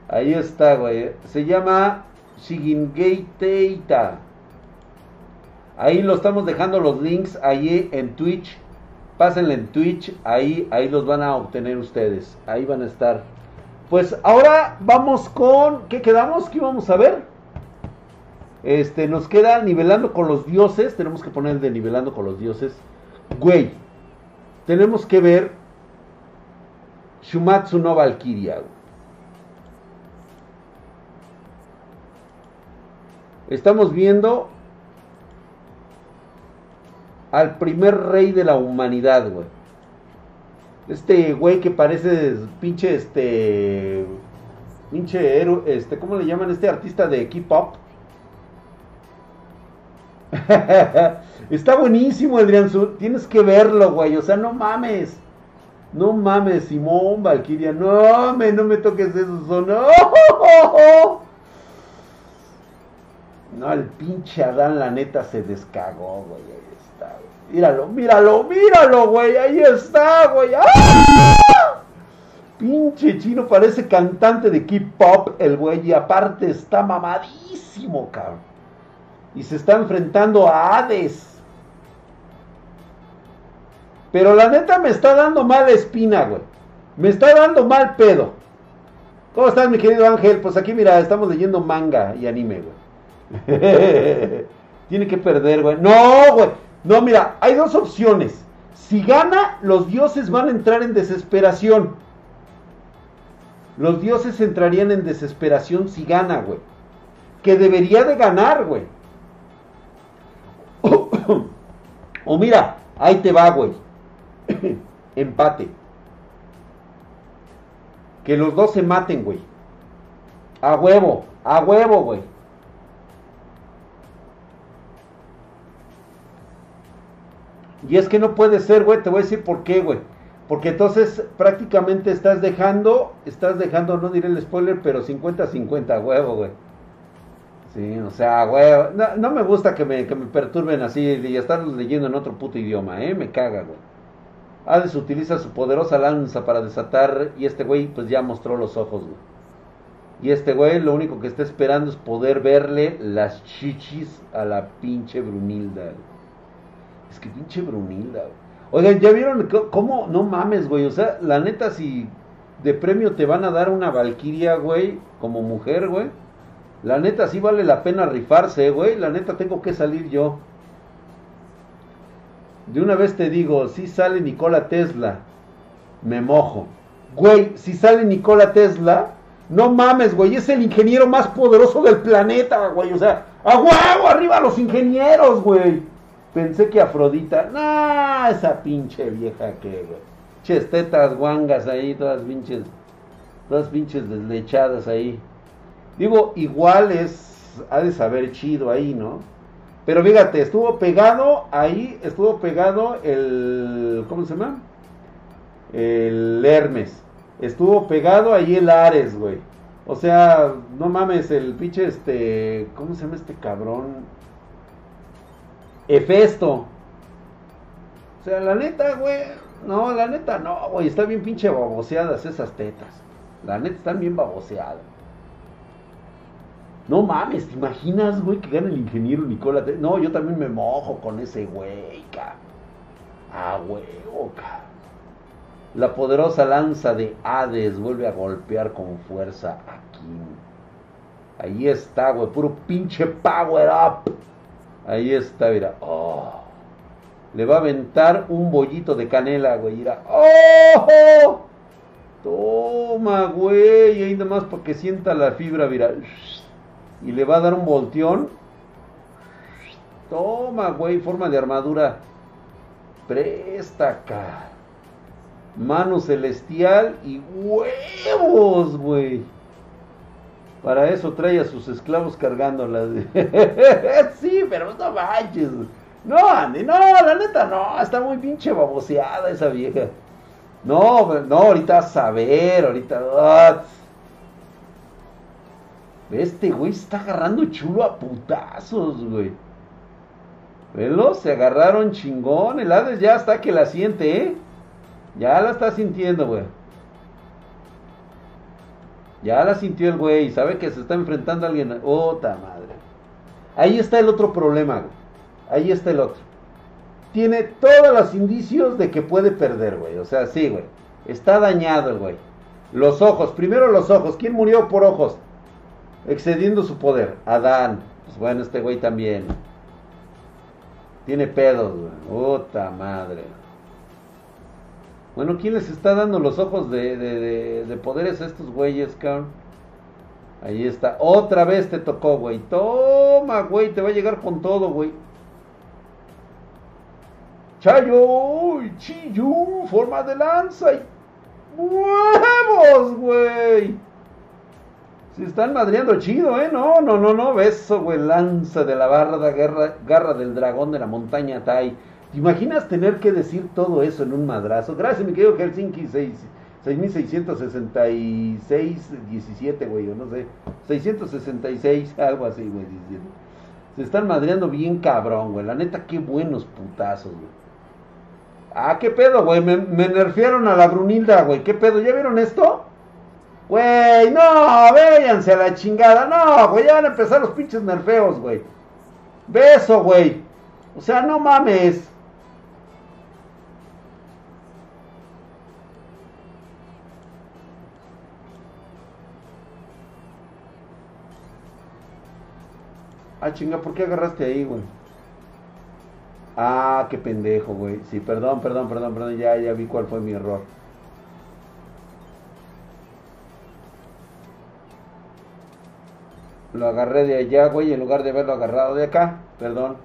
S1: Ahí está, güey. Se llama Teita. Ahí lo estamos dejando los links ahí en Twitch. Pásenle en Twitch, ahí, ahí los van a obtener ustedes. Ahí van a estar. Pues ahora vamos con. ¿Qué quedamos? ¿Qué vamos a ver? Este, nos queda nivelando con los dioses. Tenemos que poner de nivelando con los dioses. Güey, tenemos que ver Shumatsu no Valkyria. Estamos viendo al primer rey de la humanidad, güey. Este güey que parece pinche este pinche héroe, este, ¿cómo le llaman este artista de K-pop? <laughs> Está buenísimo, Adrián Tienes que verlo, güey. O sea, no mames. No mames, Simón Valkyria. No, me, no me toques esos son. <laughs> No, el pinche Adán, la neta, se descagó, güey. Ahí está, güey. Míralo, míralo, míralo, güey. Ahí está, güey. ¡Ah! Pinche chino, parece cantante de K-pop, el güey. Y aparte está mamadísimo, cabrón. Y se está enfrentando a Hades. Pero la neta me está dando mala espina, güey. Me está dando mal pedo. ¿Cómo estás, mi querido Ángel? Pues aquí, mira, estamos leyendo manga y anime, güey. <laughs> Tiene que perder, güey. No, güey. No, mira, hay dos opciones. Si gana, los dioses van a entrar en desesperación. Los dioses entrarían en desesperación si gana, güey. Que debería de ganar, güey. <coughs> o mira, ahí te va, güey. <coughs> Empate. Que los dos se maten, güey. A huevo, a huevo, güey. Y es que no puede ser, güey. Te voy a decir por qué, güey. Porque entonces prácticamente estás dejando, estás dejando, no diré el spoiler, pero 50-50, huevo, güey. Sí, o sea, güey, no, me gusta que me, que me perturben así y estar leyendo en otro puto idioma, ¿eh? Me caga, güey. Hades utiliza su poderosa lanza para desatar y este güey pues ya mostró los ojos, güey. Y este güey lo único que está esperando es poder verle las chichis a la pinche Brunilda. Es que pinche Brunilda, güey. Oigan, ¿ya vieron cómo? No mames, güey. O sea, la neta, si de premio te van a dar una Valquiria, güey, como mujer, güey. La neta, sí vale la pena rifarse, güey. La neta, tengo que salir yo. De una vez te digo, si sale Nikola Tesla, me mojo. Güey, si sale Nikola Tesla, no mames, güey, es el ingeniero más poderoso del planeta, güey. O sea, a arriba los ingenieros, güey. Pensé que Afrodita, no, esa pinche vieja que, güey. Ches tetas guangas ahí, todas pinches, todas pinches deslechadas ahí. Digo, igual es, ha de saber chido ahí, ¿no? Pero fíjate, estuvo pegado ahí, estuvo pegado el. ¿Cómo se llama? El Hermes. Estuvo pegado ahí el Ares, güey. O sea, no mames, el pinche este. ¿Cómo se llama este cabrón? Efesto. O sea, la neta, güey. No, la neta no, güey. Están bien pinche baboseadas esas tetas. La neta están bien baboseadas. No mames, ¿te imaginas, güey, que gana el ingeniero Nicola? No, yo también me mojo con ese güey, ca. Ah, huevo, ca. La poderosa lanza de Hades vuelve a golpear con fuerza aquí. Ahí está, güey, puro pinche power up. Ahí está, mira. Oh. Le va a aventar un bollito de canela, güey. Mira. ¡Oh! Toma, güey. Ahí nomás para que sienta la fibra, mira y le va a dar un volteón. Toma, güey, forma de armadura. Presta acá. Mano celestial y huevos, güey. Para eso trae a sus esclavos cargándolas. <laughs> sí, pero no manches. No, Andy, no, la neta no. Está muy pinche baboseada esa vieja. No, no, ahorita a saber, ahorita. Ah, este güey está agarrando chulo a putazos, güey. Velo, se agarraron chingón. El Hades ya está que la siente, ¿eh? Ya la está sintiendo, güey. Ya la sintió el güey. Sabe que se está enfrentando a alguien. Otra madre. Ahí está el otro problema, güey. Ahí está el otro. Tiene todos los indicios de que puede perder, güey. O sea, sí, güey. Está dañado el güey. Los ojos. Primero los ojos. ¿Quién murió por ojos? excediendo su poder. Adán, pues bueno, este güey también. Tiene pedos, güey. Puta madre. Bueno, ¿quién les está dando los ojos de, de, de, poderes a estos güeyes, cabrón? Ahí está. Otra vez te tocó, güey. Toma, güey. Te va a llegar con todo, güey. Chayo, chillo, forma de lanza y huevos, güey. Se están madreando chido, ¿eh? No, no, no, no. Beso, güey. Lanza de la barra, garra, garra del dragón de la montaña Tai. ¿Te imaginas tener que decir todo eso en un madrazo? Gracias, mi querido Helsinki 6. 6666, 17, güey, o no sé. 666, <laughs> algo así, güey, 17. Se están madreando bien cabrón, güey. La neta, qué buenos putazos, güey. Ah, qué pedo, güey. Me, me nerfearon a la Brunilda, güey. ¿Qué pedo? ¿Ya vieron esto? Güey, no, váyanse a la chingada. No, güey, ya van a empezar los pinches nerfeos, güey. Beso, güey. O sea, no mames. Ah, chinga, ¿por qué agarraste ahí, güey? Ah, qué pendejo, güey. Sí, perdón, perdón, perdón, perdón. Ya, ya vi cuál fue mi error. Lo agarré de allá, güey, en lugar de haberlo agarrado de acá. Perdón.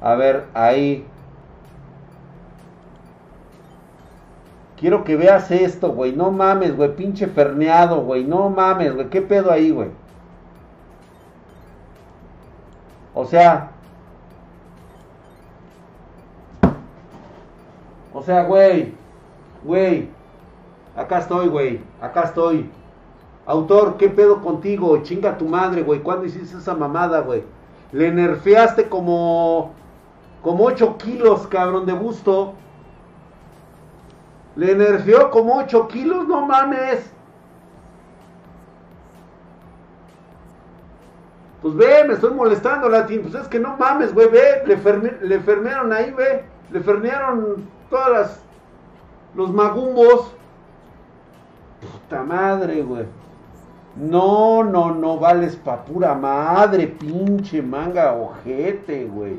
S1: A ver, ahí. Quiero que veas esto, güey. No mames, güey. Pinche ferneado, güey. No mames, güey. ¿Qué pedo ahí, güey? O sea. O sea, güey. Güey. Acá estoy, güey. Acá estoy. Autor, ¿qué pedo contigo? Chinga tu madre, güey. ¿Cuándo hiciste esa mamada, güey? Le nerfeaste como. Como 8 kilos, cabrón, de busto. Le nerfeó como 8 kilos, no mames. Pues ve, me estoy molestando, Latin. Pues es que no mames, güey, ve. Le, le fermearon ahí, ve. Le fermearon todas las. Los magumbos. Puta madre, güey. No, no, no vales pa' pura madre, pinche manga ojete, güey.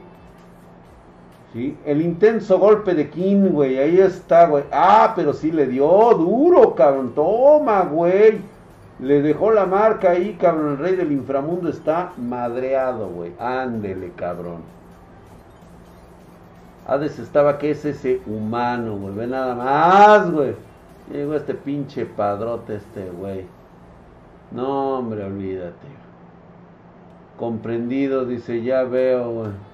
S1: El intenso golpe de King, güey, ahí está, güey. Ah, pero sí le dio duro, cabrón. Toma, güey. Le dejó la marca ahí, cabrón. El rey del inframundo está madreado, güey. Ándele, cabrón. Hades estaba que es ese humano, güey. Ve nada más, güey. Llegó este pinche padrote, este güey. No, hombre, olvídate. Comprendido, dice, ya veo, güey.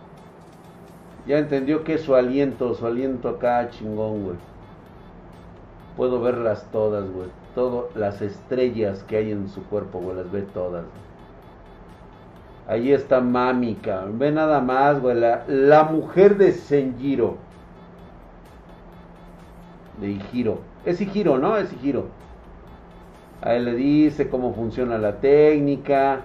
S1: Ya entendió que su aliento, su aliento acá chingón, güey. Puedo verlas todas, güey. Todas las estrellas que hay en su cuerpo, güey, las ve todas. Ahí está Mami. Ve nada más, güey. La, la mujer de Senjiro. De Hiro. Es Hiro, ¿no? Es Hiro. Ahí le dice cómo funciona la técnica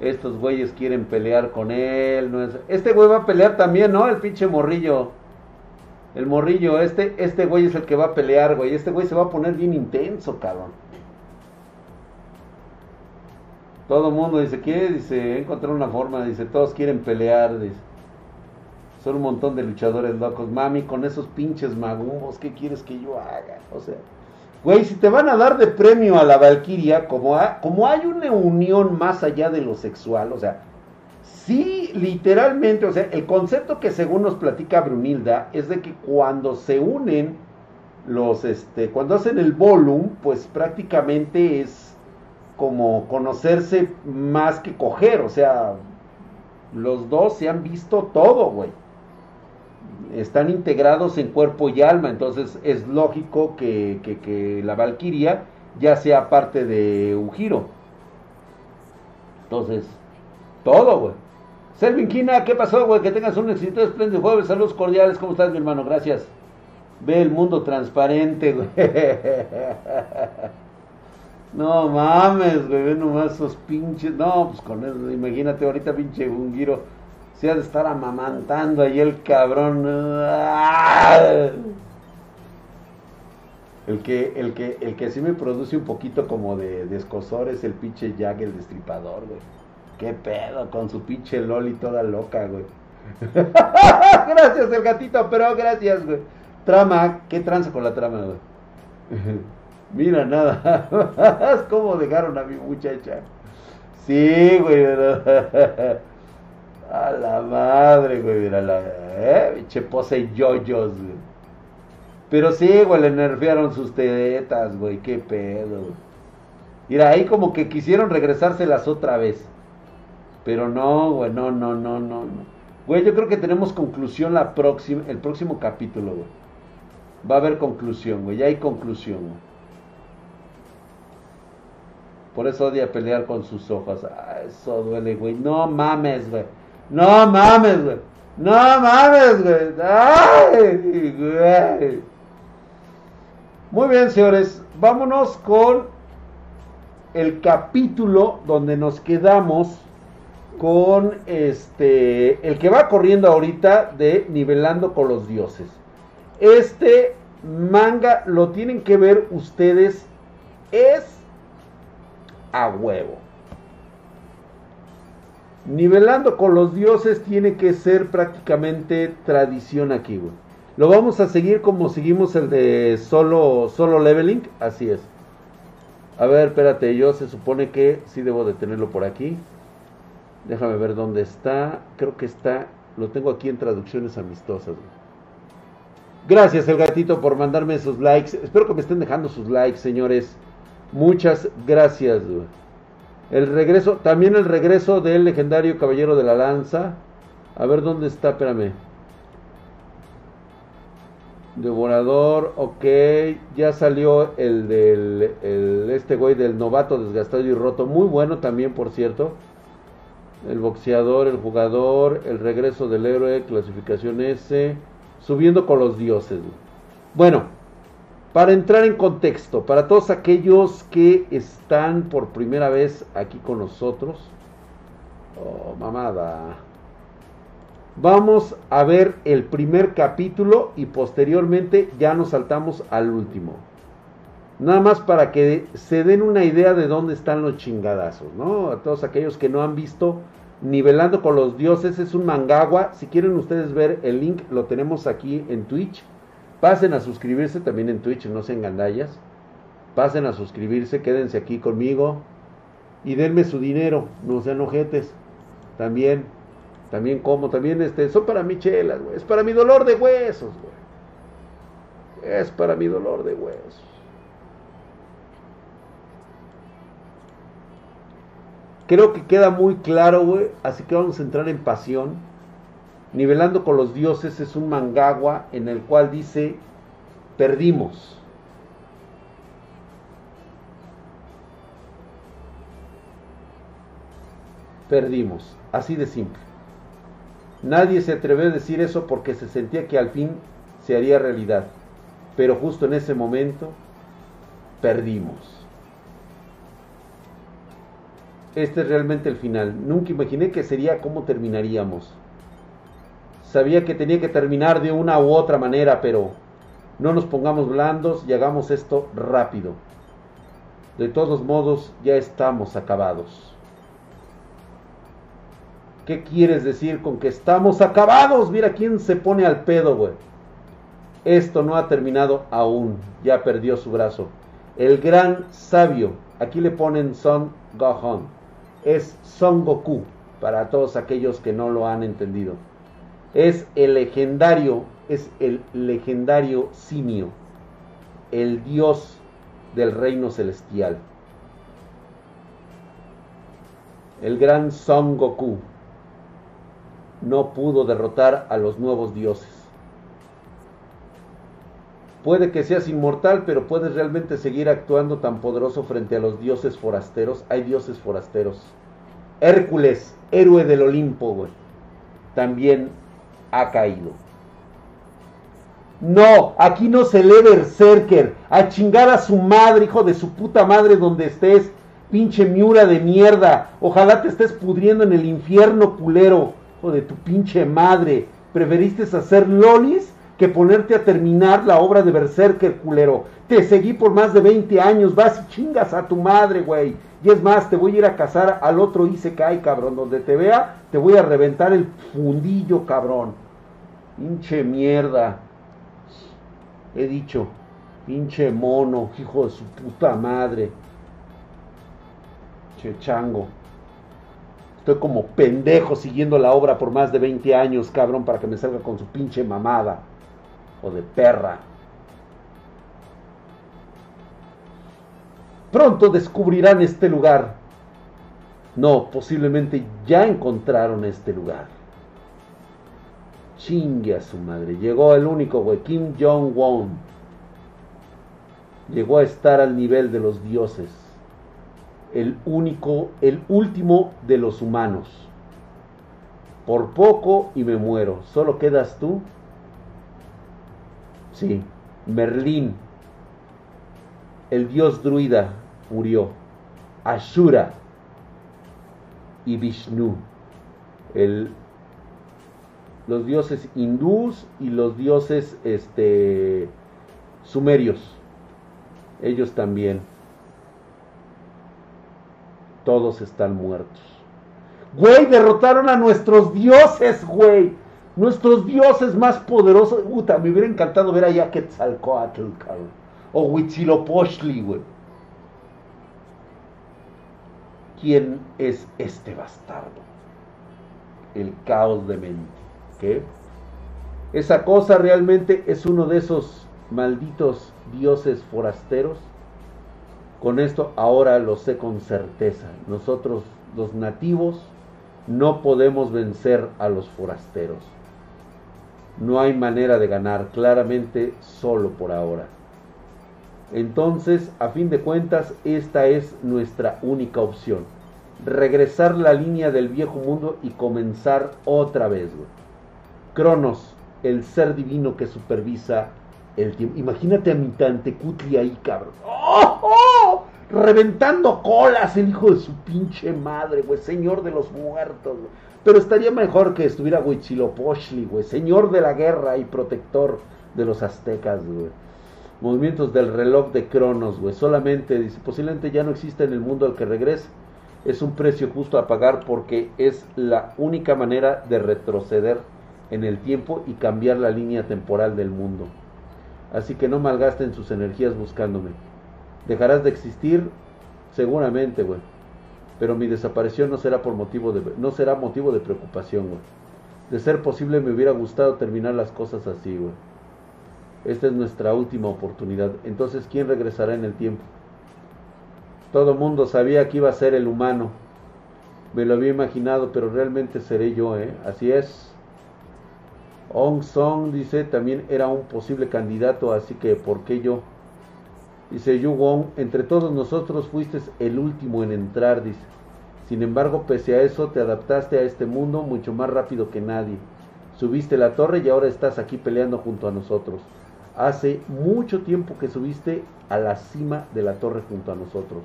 S1: estos güeyes quieren pelear con él. No es... Este güey va a pelear también, ¿no? El pinche morrillo. El morrillo, este, este güey es el que va a pelear, güey. Este güey se va a poner bien intenso, cabrón. Todo mundo dice, ¿qué? Dice, encontrar una forma, dice, todos quieren pelear, dice. Son un montón de luchadores locos. Mami, con esos pinches magumbos, ¿qué quieres que yo haga? O sea, Güey, si te van a dar de premio a la Valquiria, como, como hay una unión más allá de lo sexual, o sea, sí, literalmente, o sea, el concepto que según nos platica Brunilda es de que cuando se unen los, este, cuando hacen el volumen, pues prácticamente es como conocerse más que coger, o sea, los dos se han visto todo, güey están integrados en cuerpo y alma, entonces es lógico que, la Valquiria ya sea parte de Ujiro. Entonces, todo, güey. Selvin Kina, ¿qué pasó, güey? Que tengas un éxito espléndido jueves. Saludos cordiales, ¿cómo estás, mi hermano? Gracias. Ve el mundo transparente, güey. <laughs> No mames, güey, ve nomás esos pinches. No, pues con eso, imagínate ahorita pinche un se ha de estar amamantando ahí el cabrón. El que, el que, el que sí me produce un poquito como de, de escosor es el pinche Jack, el destripador, güey. Qué pedo con su pinche Loli toda loca, güey. <laughs> gracias, el gatito, pero gracias, güey. Trama, ¿qué tranza con la trama, güey? <laughs> Mira, nada <laughs> cómo dejaron a mi muchacha. Sí, güey, A la madre, güey, mira la. ¿Eh? Che pose yoyos, güey. Pero sí, güey, le nerfearon sus tetas, güey, qué pedo. Mira, ahí como que quisieron regresárselas otra vez. Pero no, güey, no, no, no, no, no. Güey, yo creo que tenemos conclusión la próxima, el próximo capítulo, güey. Va a haber conclusión, güey, ya hay conclusión, güey. Por eso odia pelear con sus ojos. Ah, eso duele, güey. No mames, güey. No mames, güey. No mames, güey. Ay, güey. Muy bien, señores. Vámonos con el capítulo donde nos quedamos con este el que va corriendo ahorita de nivelando con los dioses. Este manga lo tienen que ver ustedes es a huevo. Nivelando con los dioses tiene que ser prácticamente tradición aquí, güey. Lo vamos a seguir como seguimos el de solo, solo leveling, así es. A ver, espérate, yo se supone que sí debo de tenerlo por aquí. Déjame ver dónde está. Creo que está, lo tengo aquí en traducciones amistosas. Güey. Gracias el gatito por mandarme esos likes. Espero que me estén dejando sus likes, señores. Muchas gracias. Güey. El regreso, también el regreso del legendario Caballero de la Lanza. A ver dónde está, espérame. Devorador, ok. Ya salió el del el, este güey del novato desgastado y roto. Muy bueno también, por cierto. El boxeador, el jugador, el regreso del héroe, clasificación S. Subiendo con los dioses. Bueno, para entrar en contexto, para todos aquellos que están por primera vez aquí con nosotros, oh, mamada, vamos a ver el primer capítulo y posteriormente ya nos saltamos al último. Nada más para que se den una idea de dónde están los chingadazos, ¿no? A todos aquellos que no han visto Nivelando con los Dioses es un mangagua. Si quieren ustedes ver el link, lo tenemos aquí en Twitch Pasen a suscribirse también en Twitch, no sean gandallas. Pasen a suscribirse, quédense aquí conmigo. Y denme su dinero, no sean ojetes. También, también como, también este, son para mi chelas. Es para mi dolor de huesos, güey. Es para mi dolor de huesos. Creo que queda muy claro, güey. Así que vamos a entrar en pasión. Nivelando con los dioses es un mangagua en el cual dice, perdimos. Perdimos, así de simple. Nadie se atrevió a decir eso porque se sentía que al fin se haría realidad. Pero justo en ese momento, perdimos. Este es realmente el final. Nunca imaginé que sería cómo terminaríamos. Sabía que tenía que terminar de una u otra manera, pero no nos pongamos blandos y hagamos esto rápido. De todos modos, ya estamos acabados. ¿Qué quieres decir con que estamos acabados? Mira quién se pone al pedo, güey. Esto no ha terminado aún. Ya perdió su brazo. El gran sabio. Aquí le ponen Son Gohan. Es Son Goku. Para todos aquellos que no lo han entendido es el legendario, es el legendario simio, el dios del reino celestial. El gran Son Goku no pudo derrotar a los nuevos dioses. Puede que seas inmortal, pero puedes realmente seguir actuando tan poderoso frente a los dioses forasteros. Hay dioses forasteros. Hércules, héroe del Olimpo, También ha caído. No, aquí no se lee Berserker. A chingar a su madre, hijo de su puta madre, donde estés. Pinche miura de mierda. Ojalá te estés pudriendo en el infierno culero. Hijo de tu pinche madre. Preferiste hacer lolis que ponerte a terminar la obra de Berserker culero. Te seguí por más de 20 años. Vas y chingas a tu madre, güey. Y es más, te voy a ir a cazar al otro Isekai, cabrón. Donde te vea, te voy a reventar el fundillo, cabrón. Hinche mierda. he dicho, pinche mono, hijo de su puta madre. Che chango. Estoy como pendejo siguiendo la obra por más de 20 años, cabrón, para que me salga con su pinche mamada. O de perra. Pronto descubrirán este lugar. No, posiblemente ya encontraron este lugar. Chingue a su madre. Llegó el único, güey. Kim Jong-won. Llegó a estar al nivel de los dioses. El único, el último de los humanos. Por poco y me muero. Solo quedas tú. Sí, Merlín. El dios druida murió. Ashura y Vishnu. El los dioses hindús y los dioses este, sumerios. Ellos también. Todos están muertos. Güey, derrotaron a nuestros dioses, güey. Nuestros dioses más poderosos. Puta, me hubiera encantado ver a Quetzalcoatl, cabrón. O Huitzilopochtli, güey. ¿Quién es este bastardo? El caos de mente. ¿Qué? Esa cosa realmente es uno de esos malditos dioses forasteros. Con esto ahora lo sé con certeza. Nosotros los nativos no podemos vencer a los forasteros. No hay manera de ganar, claramente solo por ahora. Entonces, a fin de cuentas, esta es nuestra única opción. Regresar la línea del viejo mundo y comenzar otra vez. Cronos, el ser divino que supervisa el tiempo. Imagínate a mi Tantecutli ahí, cabrón. ¡Oh, ¡Oh! Reventando colas el hijo de su pinche madre, güey. Señor de los muertos, güey. Pero estaría mejor que estuviera Huitzilopochtli, güey. Señor de la guerra y protector de los aztecas, güey. Movimientos del reloj de Cronos, güey. Solamente, dice, posiblemente ya no existe en el mundo el que regrese. Es un precio justo a pagar porque es la única manera de retroceder en el tiempo y cambiar la línea temporal del mundo. Así que no malgasten sus energías buscándome. Dejarás de existir seguramente, güey. Pero mi desaparición no será por motivo de no será motivo de preocupación, güey. De ser posible me hubiera gustado terminar las cosas así, güey. Esta es nuestra última oportunidad. Entonces, ¿quién regresará en el tiempo? Todo mundo sabía que iba a ser el humano. Me lo había imaginado, pero realmente seré yo, ¿eh? Así es. Ong Song dice también era un posible candidato, así que ¿por qué yo? Dice Yu Wong, entre todos nosotros fuiste el último en entrar, dice. Sin embargo, pese a eso, te adaptaste a este mundo mucho más rápido que nadie. Subiste la torre y ahora estás aquí peleando junto a nosotros. Hace mucho tiempo que subiste a la cima de la torre junto a nosotros.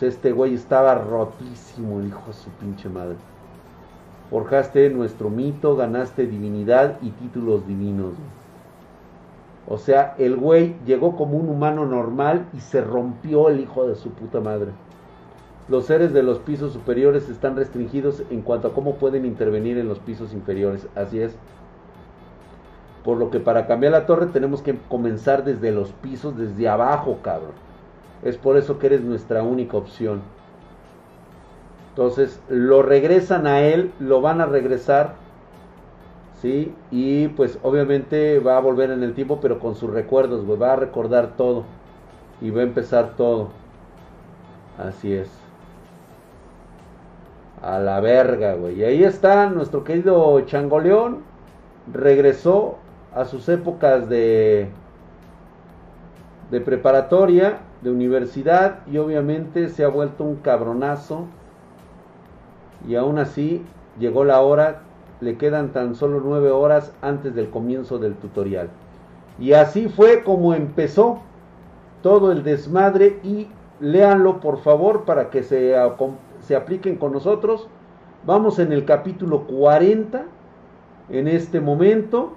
S1: este güey estaba rotísimo, de su pinche madre. Forjaste nuestro mito, ganaste divinidad y títulos divinos. O sea, el güey llegó como un humano normal y se rompió el hijo de su puta madre. Los seres de los pisos superiores están restringidos en cuanto a cómo pueden intervenir en los pisos inferiores. Así es. Por lo que para cambiar la torre tenemos que comenzar desde los pisos, desde abajo, cabrón. Es por eso que eres nuestra única opción. Entonces lo regresan a él, lo van a regresar, ¿sí? Y pues obviamente va a volver en el tiempo, pero con sus recuerdos, güey, va a recordar todo y va a empezar todo. Así es. A la verga, güey. Y ahí está nuestro querido Changoleón. Regresó a sus épocas de, de preparatoria, de universidad y obviamente se ha vuelto un cabronazo y aún así llegó la hora, le quedan tan solo nueve horas antes del comienzo del tutorial. Y así fue como empezó todo el desmadre y léanlo por favor para que se, se apliquen con nosotros. Vamos en el capítulo 40 en este momento.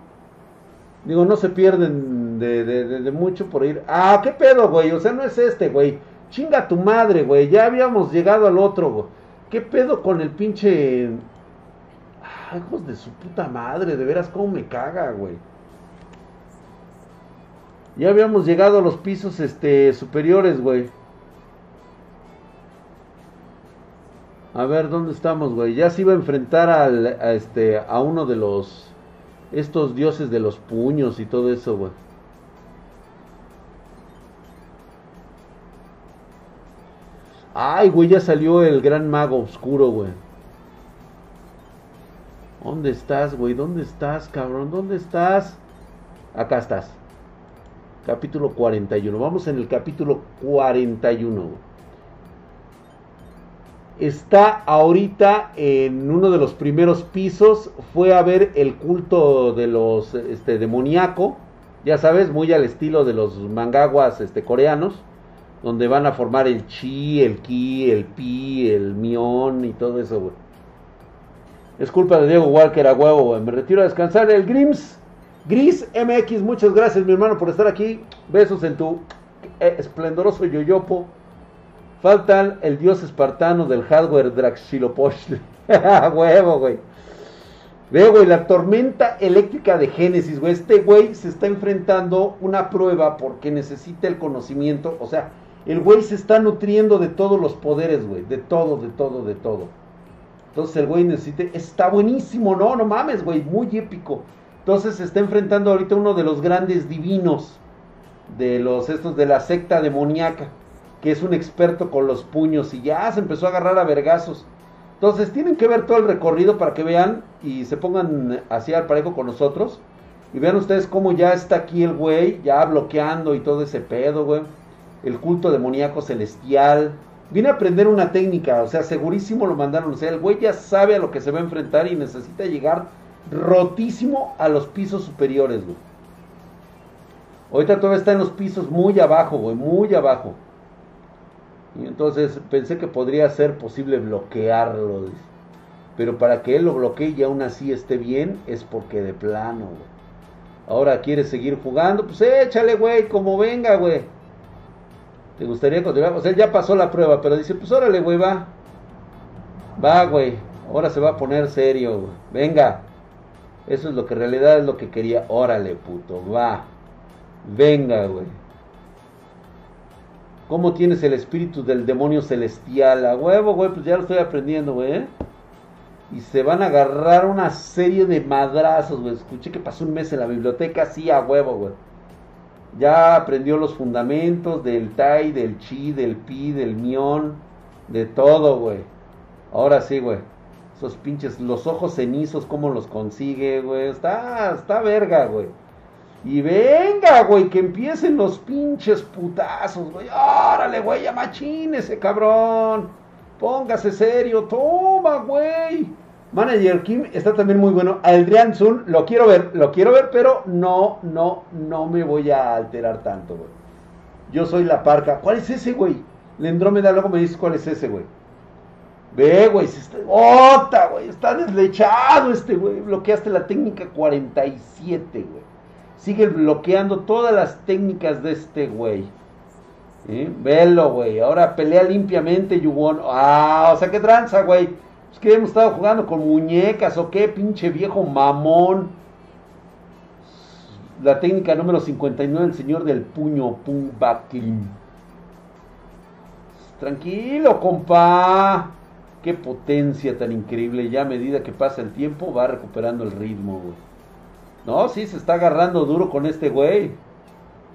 S1: Digo, no se pierden de, de, mucho por ir. Ah, ¿qué pedo, güey? O sea, no es este, güey. Chinga tu madre, güey. Ya habíamos llegado al otro, güey. ¿Qué pedo con el pinche... hijos de su puta madre, de veras cómo me caga, güey. Ya habíamos llegado a los pisos este, superiores, güey. A ver, ¿dónde estamos, güey? Ya se iba a enfrentar a, este, a uno de los... Estos dioses de los puños y todo eso, güey. Ay, güey, ya salió el gran mago oscuro, güey. ¿Dónde estás, güey? ¿Dónde estás, cabrón? ¿Dónde estás? Acá estás. Capítulo 41. Vamos en el capítulo 41. Está ahorita en uno de los primeros pisos. Fue a ver el culto de los este, demoníaco. Ya sabes, muy al estilo de los mangaguas este, coreanos. Donde van a formar el chi, el ki, el pi, el mion y todo eso. Es culpa de Diego Walker a huevo. Me retiro a descansar. El Grims Gris MX, muchas gracias, mi hermano, por estar aquí. Besos en tu eh, esplendoroso yoyopo. Faltan el dios espartano del hardware Draxilopochtli. <laughs> Huevo, güey. Veo, güey, la tormenta eléctrica de Génesis, güey. Este güey se está enfrentando una prueba porque necesita el conocimiento. O sea, el güey se está nutriendo de todos los poderes, güey. De todo, de todo, de todo. Entonces el güey necesita. Está buenísimo, no, no mames, güey. Muy épico. Entonces se está enfrentando ahorita uno de los grandes divinos de los estos de la secta demoníaca, que es un experto con los puños y ya se empezó a agarrar a vergazos. Entonces tienen que ver todo el recorrido para que vean y se pongan así al parejo con nosotros. Y vean ustedes cómo ya está aquí el güey, ya bloqueando y todo ese pedo, güey. El culto demoníaco celestial. Viene a aprender una técnica, o sea, segurísimo lo mandaron. O sea, el güey ya sabe a lo que se va a enfrentar y necesita llegar rotísimo a los pisos superiores, güey. Ahorita todavía está en los pisos muy abajo, güey, muy abajo. Y entonces pensé que podría ser posible bloquearlo. Pero para que él lo bloquee y aún así esté bien, es porque de plano, güey. Ahora quiere seguir jugando, pues échale, güey, como venga, güey. ¿Te gustaría continuar? O sea, ya pasó la prueba, pero dice, pues órale, güey, va. Va, güey. Ahora se va a poner serio, güey. Venga. Eso es lo que en realidad es lo que quería. Órale, puto, va. Venga, güey. ¿Cómo tienes el espíritu del demonio celestial? A huevo, güey, pues ya lo estoy aprendiendo, güey. ¿eh? Y se van a agarrar una serie de madrazos, güey. Escuché que pasó un mes en la biblioteca, sí, a huevo, güey. Ya aprendió los fundamentos del Tai, del Chi, del Pi, del Mion, de todo, güey. Ahora sí, güey. Esos pinches, los ojos cenizos, ¿cómo los consigue, güey? Está, está verga, güey. Y venga, güey, que empiecen los pinches putazos, güey. Órale, güey, ya machínese, cabrón. Póngase serio, toma, güey. Manager Kim está también muy bueno. Adrián Zun, lo quiero ver, lo quiero ver, pero no, no, no me voy a alterar tanto, güey. Yo soy la parca. ¿Cuál es ese, güey? La Andrómeda, luego me dices cuál es ese, güey. Ve, güey, se está. ¡Ota, güey! Está deslechado este, güey. Bloqueaste la técnica 47, güey. Sigue bloqueando todas las técnicas de este güey. ¿Eh? Velo, güey. Ahora pelea limpiamente, Yugon. Ah, o sea, qué tranza, güey. Es que hemos estado jugando con muñecas o qué, pinche viejo mamón. La técnica número 59, el señor del puño, pum, Tranquilo, compa. Qué potencia tan increíble. Ya a medida que pasa el tiempo va recuperando el ritmo, güey. No, sí, se está agarrando duro con este güey.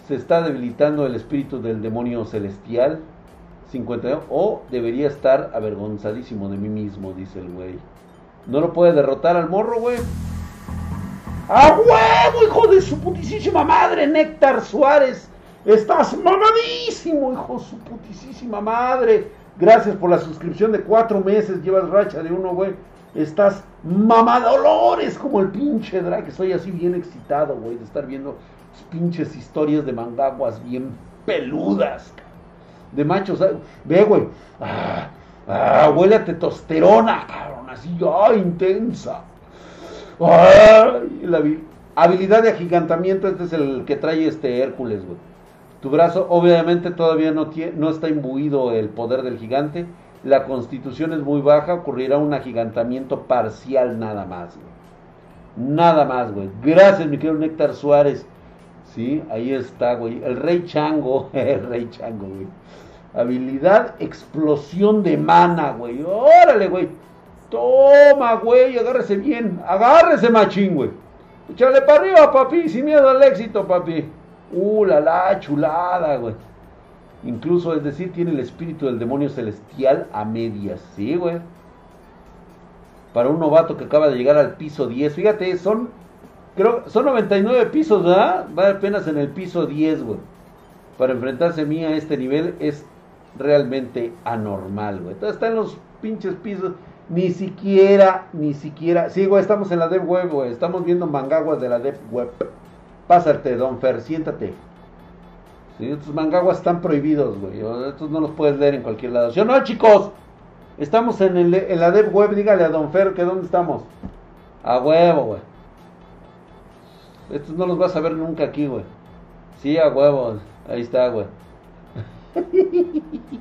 S1: Se está debilitando el espíritu del demonio celestial. 52. O debería estar avergonzadísimo de mí mismo, dice el güey. No lo puede derrotar al morro, güey. ¡A huevo, hijo de su putísima madre, Néctar Suárez! Estás mamadísimo, hijo de su putísima madre. Gracias por la suscripción de cuatro meses. Llevas racha de uno, güey. Estás mamadolores como el pinche drag. Estoy así bien excitado, güey, de estar viendo pinches historias de mangaguas bien peludas. De machos. Ve, güey. Ah, ah, huele a testosterona, cabrón. Así, ah, intensa. Ay, la habilidad de agigantamiento, este es el que trae este Hércules, güey. Tu brazo obviamente todavía no, tiene, no está imbuido el poder del gigante. La constitución es muy baja, ocurrirá un agigantamiento parcial nada más. Nada más, güey. Gracias, mi querido Néctar Suárez. Sí, ahí está, güey. El rey chango. <laughs> El rey chango, güey. Habilidad explosión de mana, güey. Órale, güey. Toma, güey. Agárrese bien. Agárrese, machín, güey. Échale para arriba, papi. Sin miedo al éxito, papi. Uh, la la, chulada, güey. Incluso, es decir, tiene el espíritu del demonio celestial a medias. Sí, güey. Para un novato que acaba de llegar al piso 10. Fíjate, son Creo, son 99 pisos, ¿verdad? Va apenas en el piso 10, güey. Para enfrentarse a mí a este nivel es realmente anormal, güey. Entonces están los pinches pisos. Ni siquiera, ni siquiera. Sí, güey, estamos en la Dev Web, güey. Estamos viendo mangaguas de la Dev Web. Pásate, don Fer, siéntate. Sí, estos mangaguas están prohibidos, güey. Estos no los puedes leer en cualquier lado. ¿Sí o no, chicos? Estamos en, el, en la Dev Web. Dígale a don Fer que dónde estamos. A huevo, güey. Estos no los vas a ver nunca aquí, güey. Sí, a huevos. Ahí está, güey. <laughs>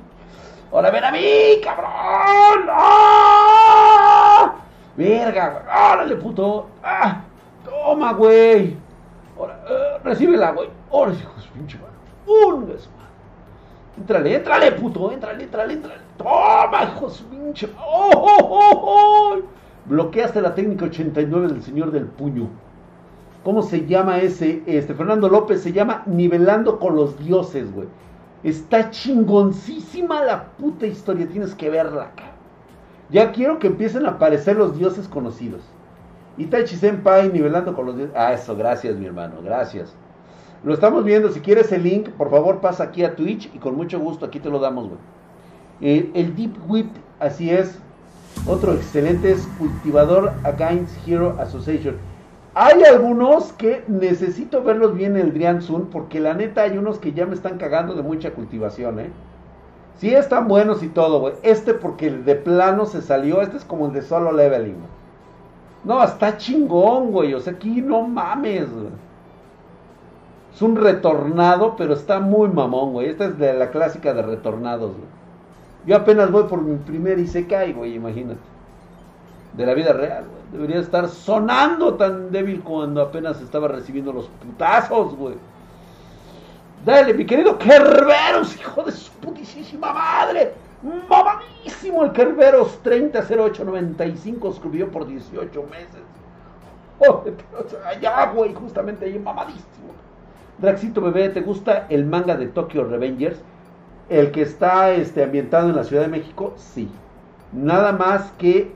S1: ¡Ahora ven a mí, cabrón! ¡Ah! ¡Verga, güey! ¡Órale, puto! ¡Ah! ¡Toma, güey! Ahora, uh, recíbela, güey. ¡Órale, hijos, pinche! ¡Un beso, Entrale, entrale, puto, entrale, entrale, entrale. Toma, hijos, pinche. ¡Oh, oh, oh, oh! Bloqueaste la técnica 89 del señor del puño. ¿Cómo se llama ese? Este, Fernando López se llama Nivelando con los Dioses, güey. Está chingoncísima la puta historia, tienes que verla acá. Ya quiero que empiecen a aparecer los dioses conocidos. Itachi Senpai nivelando con los dioses. Ah, eso, gracias, mi hermano, gracias. Lo estamos viendo, si quieres el link, por favor pasa aquí a Twitch y con mucho gusto aquí te lo damos, güey. El Deep Whip, así es. Otro excelente es cultivador Against Hero Association. Hay algunos que necesito verlos bien el Drian Sun, porque la neta hay unos que ya me están cagando de mucha cultivación, ¿eh? Sí están buenos y todo, güey. Este porque de plano se salió, este es como el de solo leveling. No, está chingón, güey. O sea, aquí no mames, güey. Es un retornado, pero está muy mamón, güey. Esta es de la clásica de retornados, güey. Yo apenas voy por mi primer Isekai, güey, imagínate. De la vida real, güey. Debería estar sonando tan débil cuando apenas estaba recibiendo los putazos, güey. Dale, mi querido Kerberos, hijo de su putísima madre. Mamadísimo el Kerberos 300895 escribió por 18 meses. <laughs> Oh, allá, güey, justamente ahí, mamadísimo. Draxito bebé, ¿te gusta el manga de Tokyo Revengers? El que está este, ambientado en la Ciudad de México, sí. Nada más que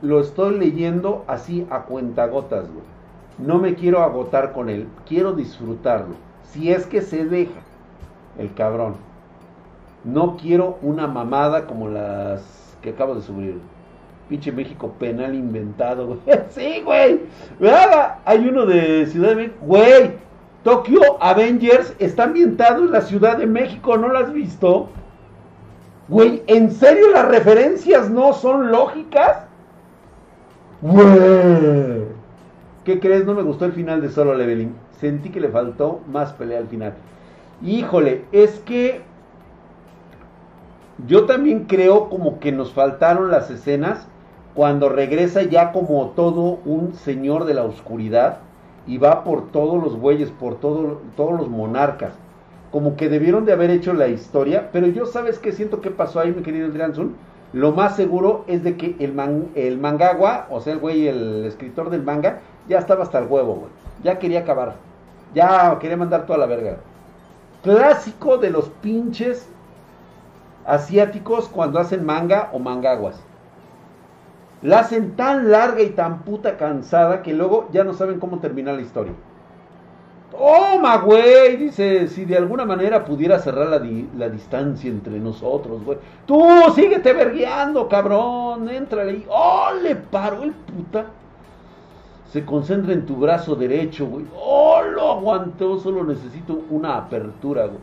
S1: lo estoy leyendo así a cuentagotas, güey. No me quiero agotar con él, quiero disfrutarlo. Si es que se deja el cabrón. No quiero una mamada como las que acabo de subir. Pinche México penal inventado, güey. <laughs> sí, güey. Hay uno de Ciudad de México. Güey, Tokyo Avengers está ambientado en la Ciudad de México, ¿no lo has visto? Güey, ¿en serio las referencias no son lógicas? ¿Qué crees? No me gustó el final de Solo Leveling. Sentí que le faltó más pelea al final. Híjole, es que yo también creo como que nos faltaron las escenas cuando regresa ya como todo un señor de la oscuridad y va por todos los bueyes, por todos los monarcas. Como que debieron de haber hecho la historia, pero yo sabes qué siento que pasó ahí, mi querido Adrianson lo más seguro es de que el, man, el mangagua, o sea, el güey, el escritor del manga, ya estaba hasta el huevo, güey. Ya quería acabar. Ya quería mandar toda la verga. Clásico de los pinches asiáticos cuando hacen manga o mangaguas. La hacen tan larga y tan puta cansada que luego ya no saben cómo terminar la historia. Toma, güey. Dice, si de alguna manera pudiera cerrar la, la distancia entre nosotros, güey. Tú, síguete vergueando, cabrón. Entrale ahí. ¡Oh, le paró el puta! Se concentra en tu brazo derecho, güey. ¡Oh, lo aguantó! Solo necesito una apertura, güey.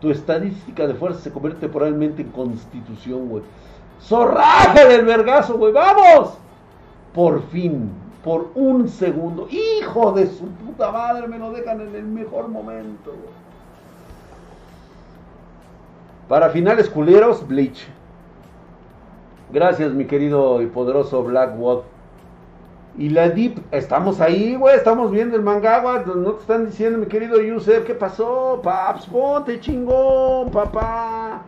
S1: Tu estadística de fuerza se convierte probablemente en constitución, güey. ¡Zorraje del vergazo, güey! ¡Vamos! Por fin, por un segundo. Hijo de su puta madre, me lo dejan en el mejor momento. Para finales culeros, Bleach. Gracias, mi querido y poderoso Blackwood. Y la Deep, estamos ahí, güey, estamos viendo el Mangawa. No te están diciendo, mi querido user, ¿qué pasó? Paps, ponte chingón, papá.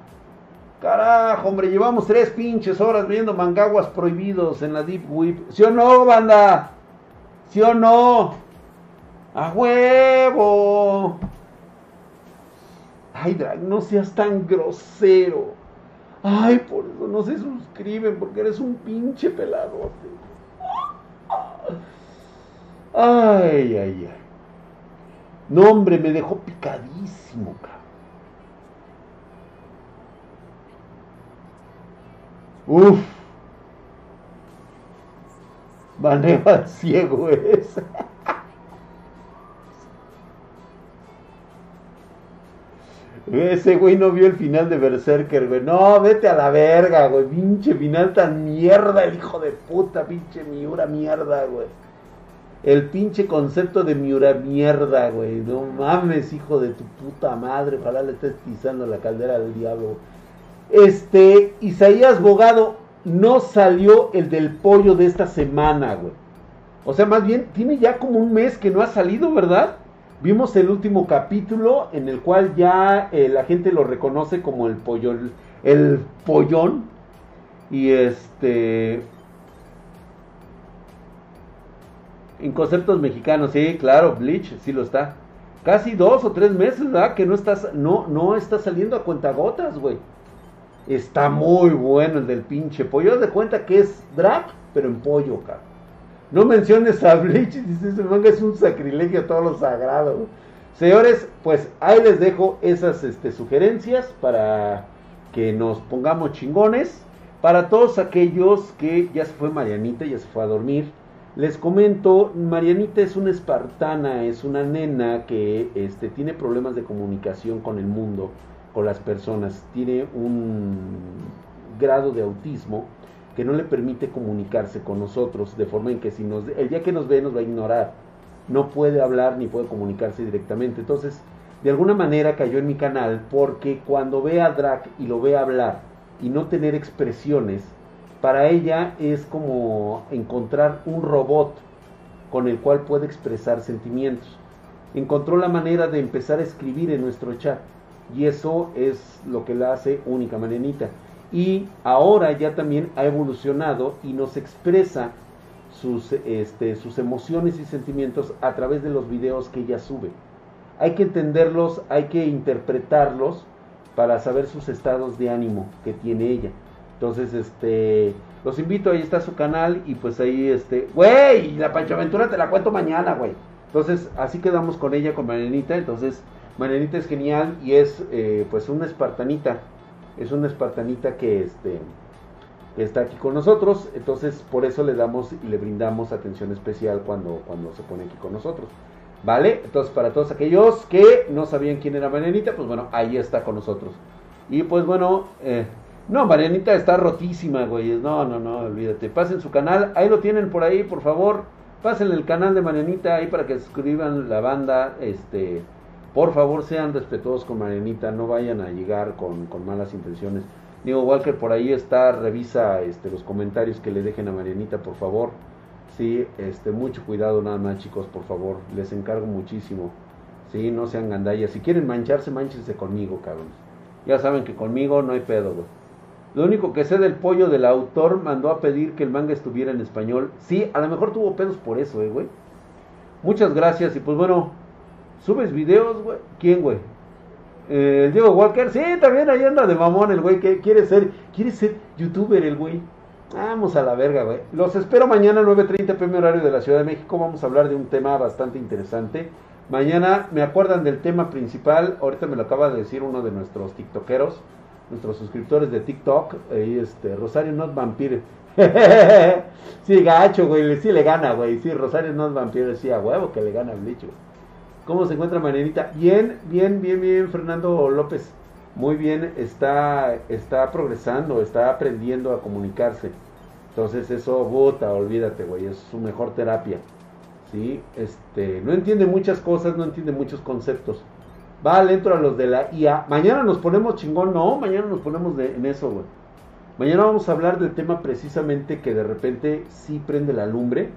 S1: Carajo, hombre, llevamos tres pinches horas viendo mangaguas prohibidos en la Deep Web. ¿Sí o no, banda? ¿Sí o no? ¡A huevo! Ay, Drag, no seas tan grosero. Ay, por eso no se suscriben, porque eres un pinche peladote. Ay, ay, ay. No, hombre, me dejó picadísimo, cabrón. Uf. Maneva ciego es. Ese güey no vio el final de Berserker, güey. No, vete a la verga, güey. Pinche final tan mierda, el hijo de puta, pinche Miura mierda, güey. El pinche concepto de Miura mierda, güey. No mames, hijo de tu puta madre. Ojalá le estés pisando la caldera del diablo. Este, Isaías Bogado, no salió el del pollo de esta semana, güey. O sea, más bien, tiene ya como un mes que no ha salido, ¿verdad? Vimos el último capítulo en el cual ya eh, la gente lo reconoce como el pollón, el pollón. Y este. En conceptos mexicanos, sí, claro, Bleach, sí lo está. Casi dos o tres meses, ¿verdad? Que no estás, no, no está saliendo a cuentagotas, güey. Está muy bueno el del pinche pollo. De cuenta que es drag, pero en pollo, cabrón. No menciones a Bleach, <laughs> dice ese es un sacrilegio todo lo sagrado. Señores, pues ahí les dejo esas este, sugerencias para que nos pongamos chingones. Para todos aquellos que ya se fue Marianita, ya se fue a dormir, les comento, Marianita es una espartana, es una nena que este, tiene problemas de comunicación con el mundo, con las personas, tiene un grado de autismo que no le permite comunicarse con nosotros, de forma en que si nos, el día que nos ve nos va a ignorar, no puede hablar ni puede comunicarse directamente. Entonces, de alguna manera cayó en mi canal porque cuando ve a Drag y lo ve hablar y no tener expresiones, para ella es como encontrar un robot con el cual puede expresar sentimientos. Encontró la manera de empezar a escribir en nuestro chat y eso es lo que la hace única, Marianita y ahora ya también ha evolucionado y nos expresa sus, este, sus emociones y sentimientos a través de los videos que ella sube. Hay que entenderlos, hay que interpretarlos para saber sus estados de ánimo que tiene ella. Entonces, este, los invito, ahí está su canal y pues ahí, este, güey, la Pancho Aventura te la cuento mañana, güey. Entonces, así quedamos con ella, con Marianita. Entonces, Marianita es genial y es, eh, pues, una espartanita es una espartanita que, este, está aquí con nosotros, entonces por eso le damos y le brindamos atención especial cuando, cuando se pone aquí con nosotros. ¿Vale? Entonces para todos aquellos que no sabían quién era Marianita, pues bueno, ahí está con nosotros. Y pues bueno, eh, no, Marianita está rotísima, güey. No, no, no, olvídate. Pasen su canal, ahí lo tienen por ahí, por favor. Pasen el canal de Marianita ahí para que suscriban la banda, este por favor, sean respetuosos con Marianita, no vayan a llegar con, malas intenciones. Digo, Walker, por ahí está, revisa este, los comentarios que le dejen a Marianita, por favor. Sí, este, mucho cuidado nada más, chicos, por favor. Les encargo muchísimo. Sí, no sean gandallas. Si quieren mancharse, manchense conmigo, cabrón. Ya saben que conmigo no hay pedo. Lo único que sé del pollo del autor mandó a pedir que el manga estuviera en español. Sí, a lo mejor tuvo pedos por eso, eh, güey. Muchas gracias y pues bueno, ¿Subes videos, güey? ¿Quién, güey? Eh, Diego Walker, sí, también ahí anda de mamón el güey, que quiere ser, quiere ser youtuber el güey. Vamos a la verga, güey. Los espero mañana 9.30 pm horario de la Ciudad de México. Vamos a hablar de un tema bastante interesante. Mañana me acuerdan del tema principal. Ahorita me lo acaba de decir uno de nuestros tiktokeros, nuestros suscriptores de TikTok. Este, Rosario Not Vampire. <laughs> sí, gacho, güey. Sí le gana, güey. Sí, Rosario Not Vampire. Sí, a huevo que le gana el bicho. ¿Cómo se encuentra Marianita? Bien, bien, bien, bien, Fernando López. Muy bien, está, está progresando, está aprendiendo a comunicarse. Entonces eso, bota, olvídate, güey, es su mejor terapia. ¿Sí? Este, no entiende muchas cosas, no entiende muchos conceptos. Va, le entro a los de la IA. Mañana nos ponemos chingón, no, mañana nos ponemos en eso, güey. Mañana vamos a hablar del tema precisamente que de repente sí prende la lumbre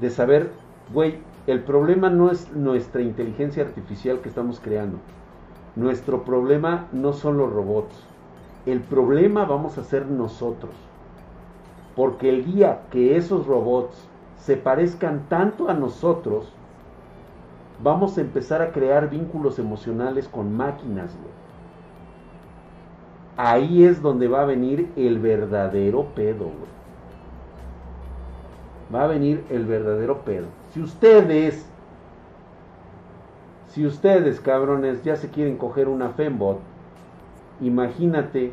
S1: de saber, güey, el problema no es nuestra inteligencia artificial que estamos creando. Nuestro problema no son los robots. El problema vamos a ser nosotros. Porque el día que esos robots se parezcan tanto a nosotros, vamos a empezar a crear vínculos emocionales con máquinas, Ahí es donde va a venir el verdadero pedo, Va a venir el verdadero pedo. Si ustedes, si ustedes, cabrones, ya se quieren coger una Fembot, imagínate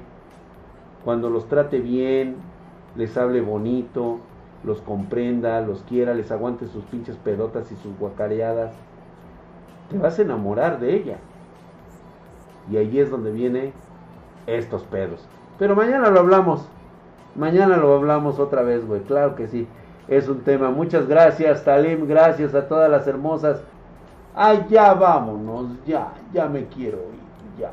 S1: cuando los trate bien, les hable bonito, los comprenda, los quiera, les aguante sus pinches pedotas y sus guacareadas, te vas a enamorar de ella. Y ahí es donde viene estos pedos. Pero mañana lo hablamos. Mañana lo hablamos otra vez, güey. Claro que sí. Es un tema. Muchas gracias, Talim. Gracias a todas las hermosas. Ya vámonos. Ya, ya me quiero ir. Ya.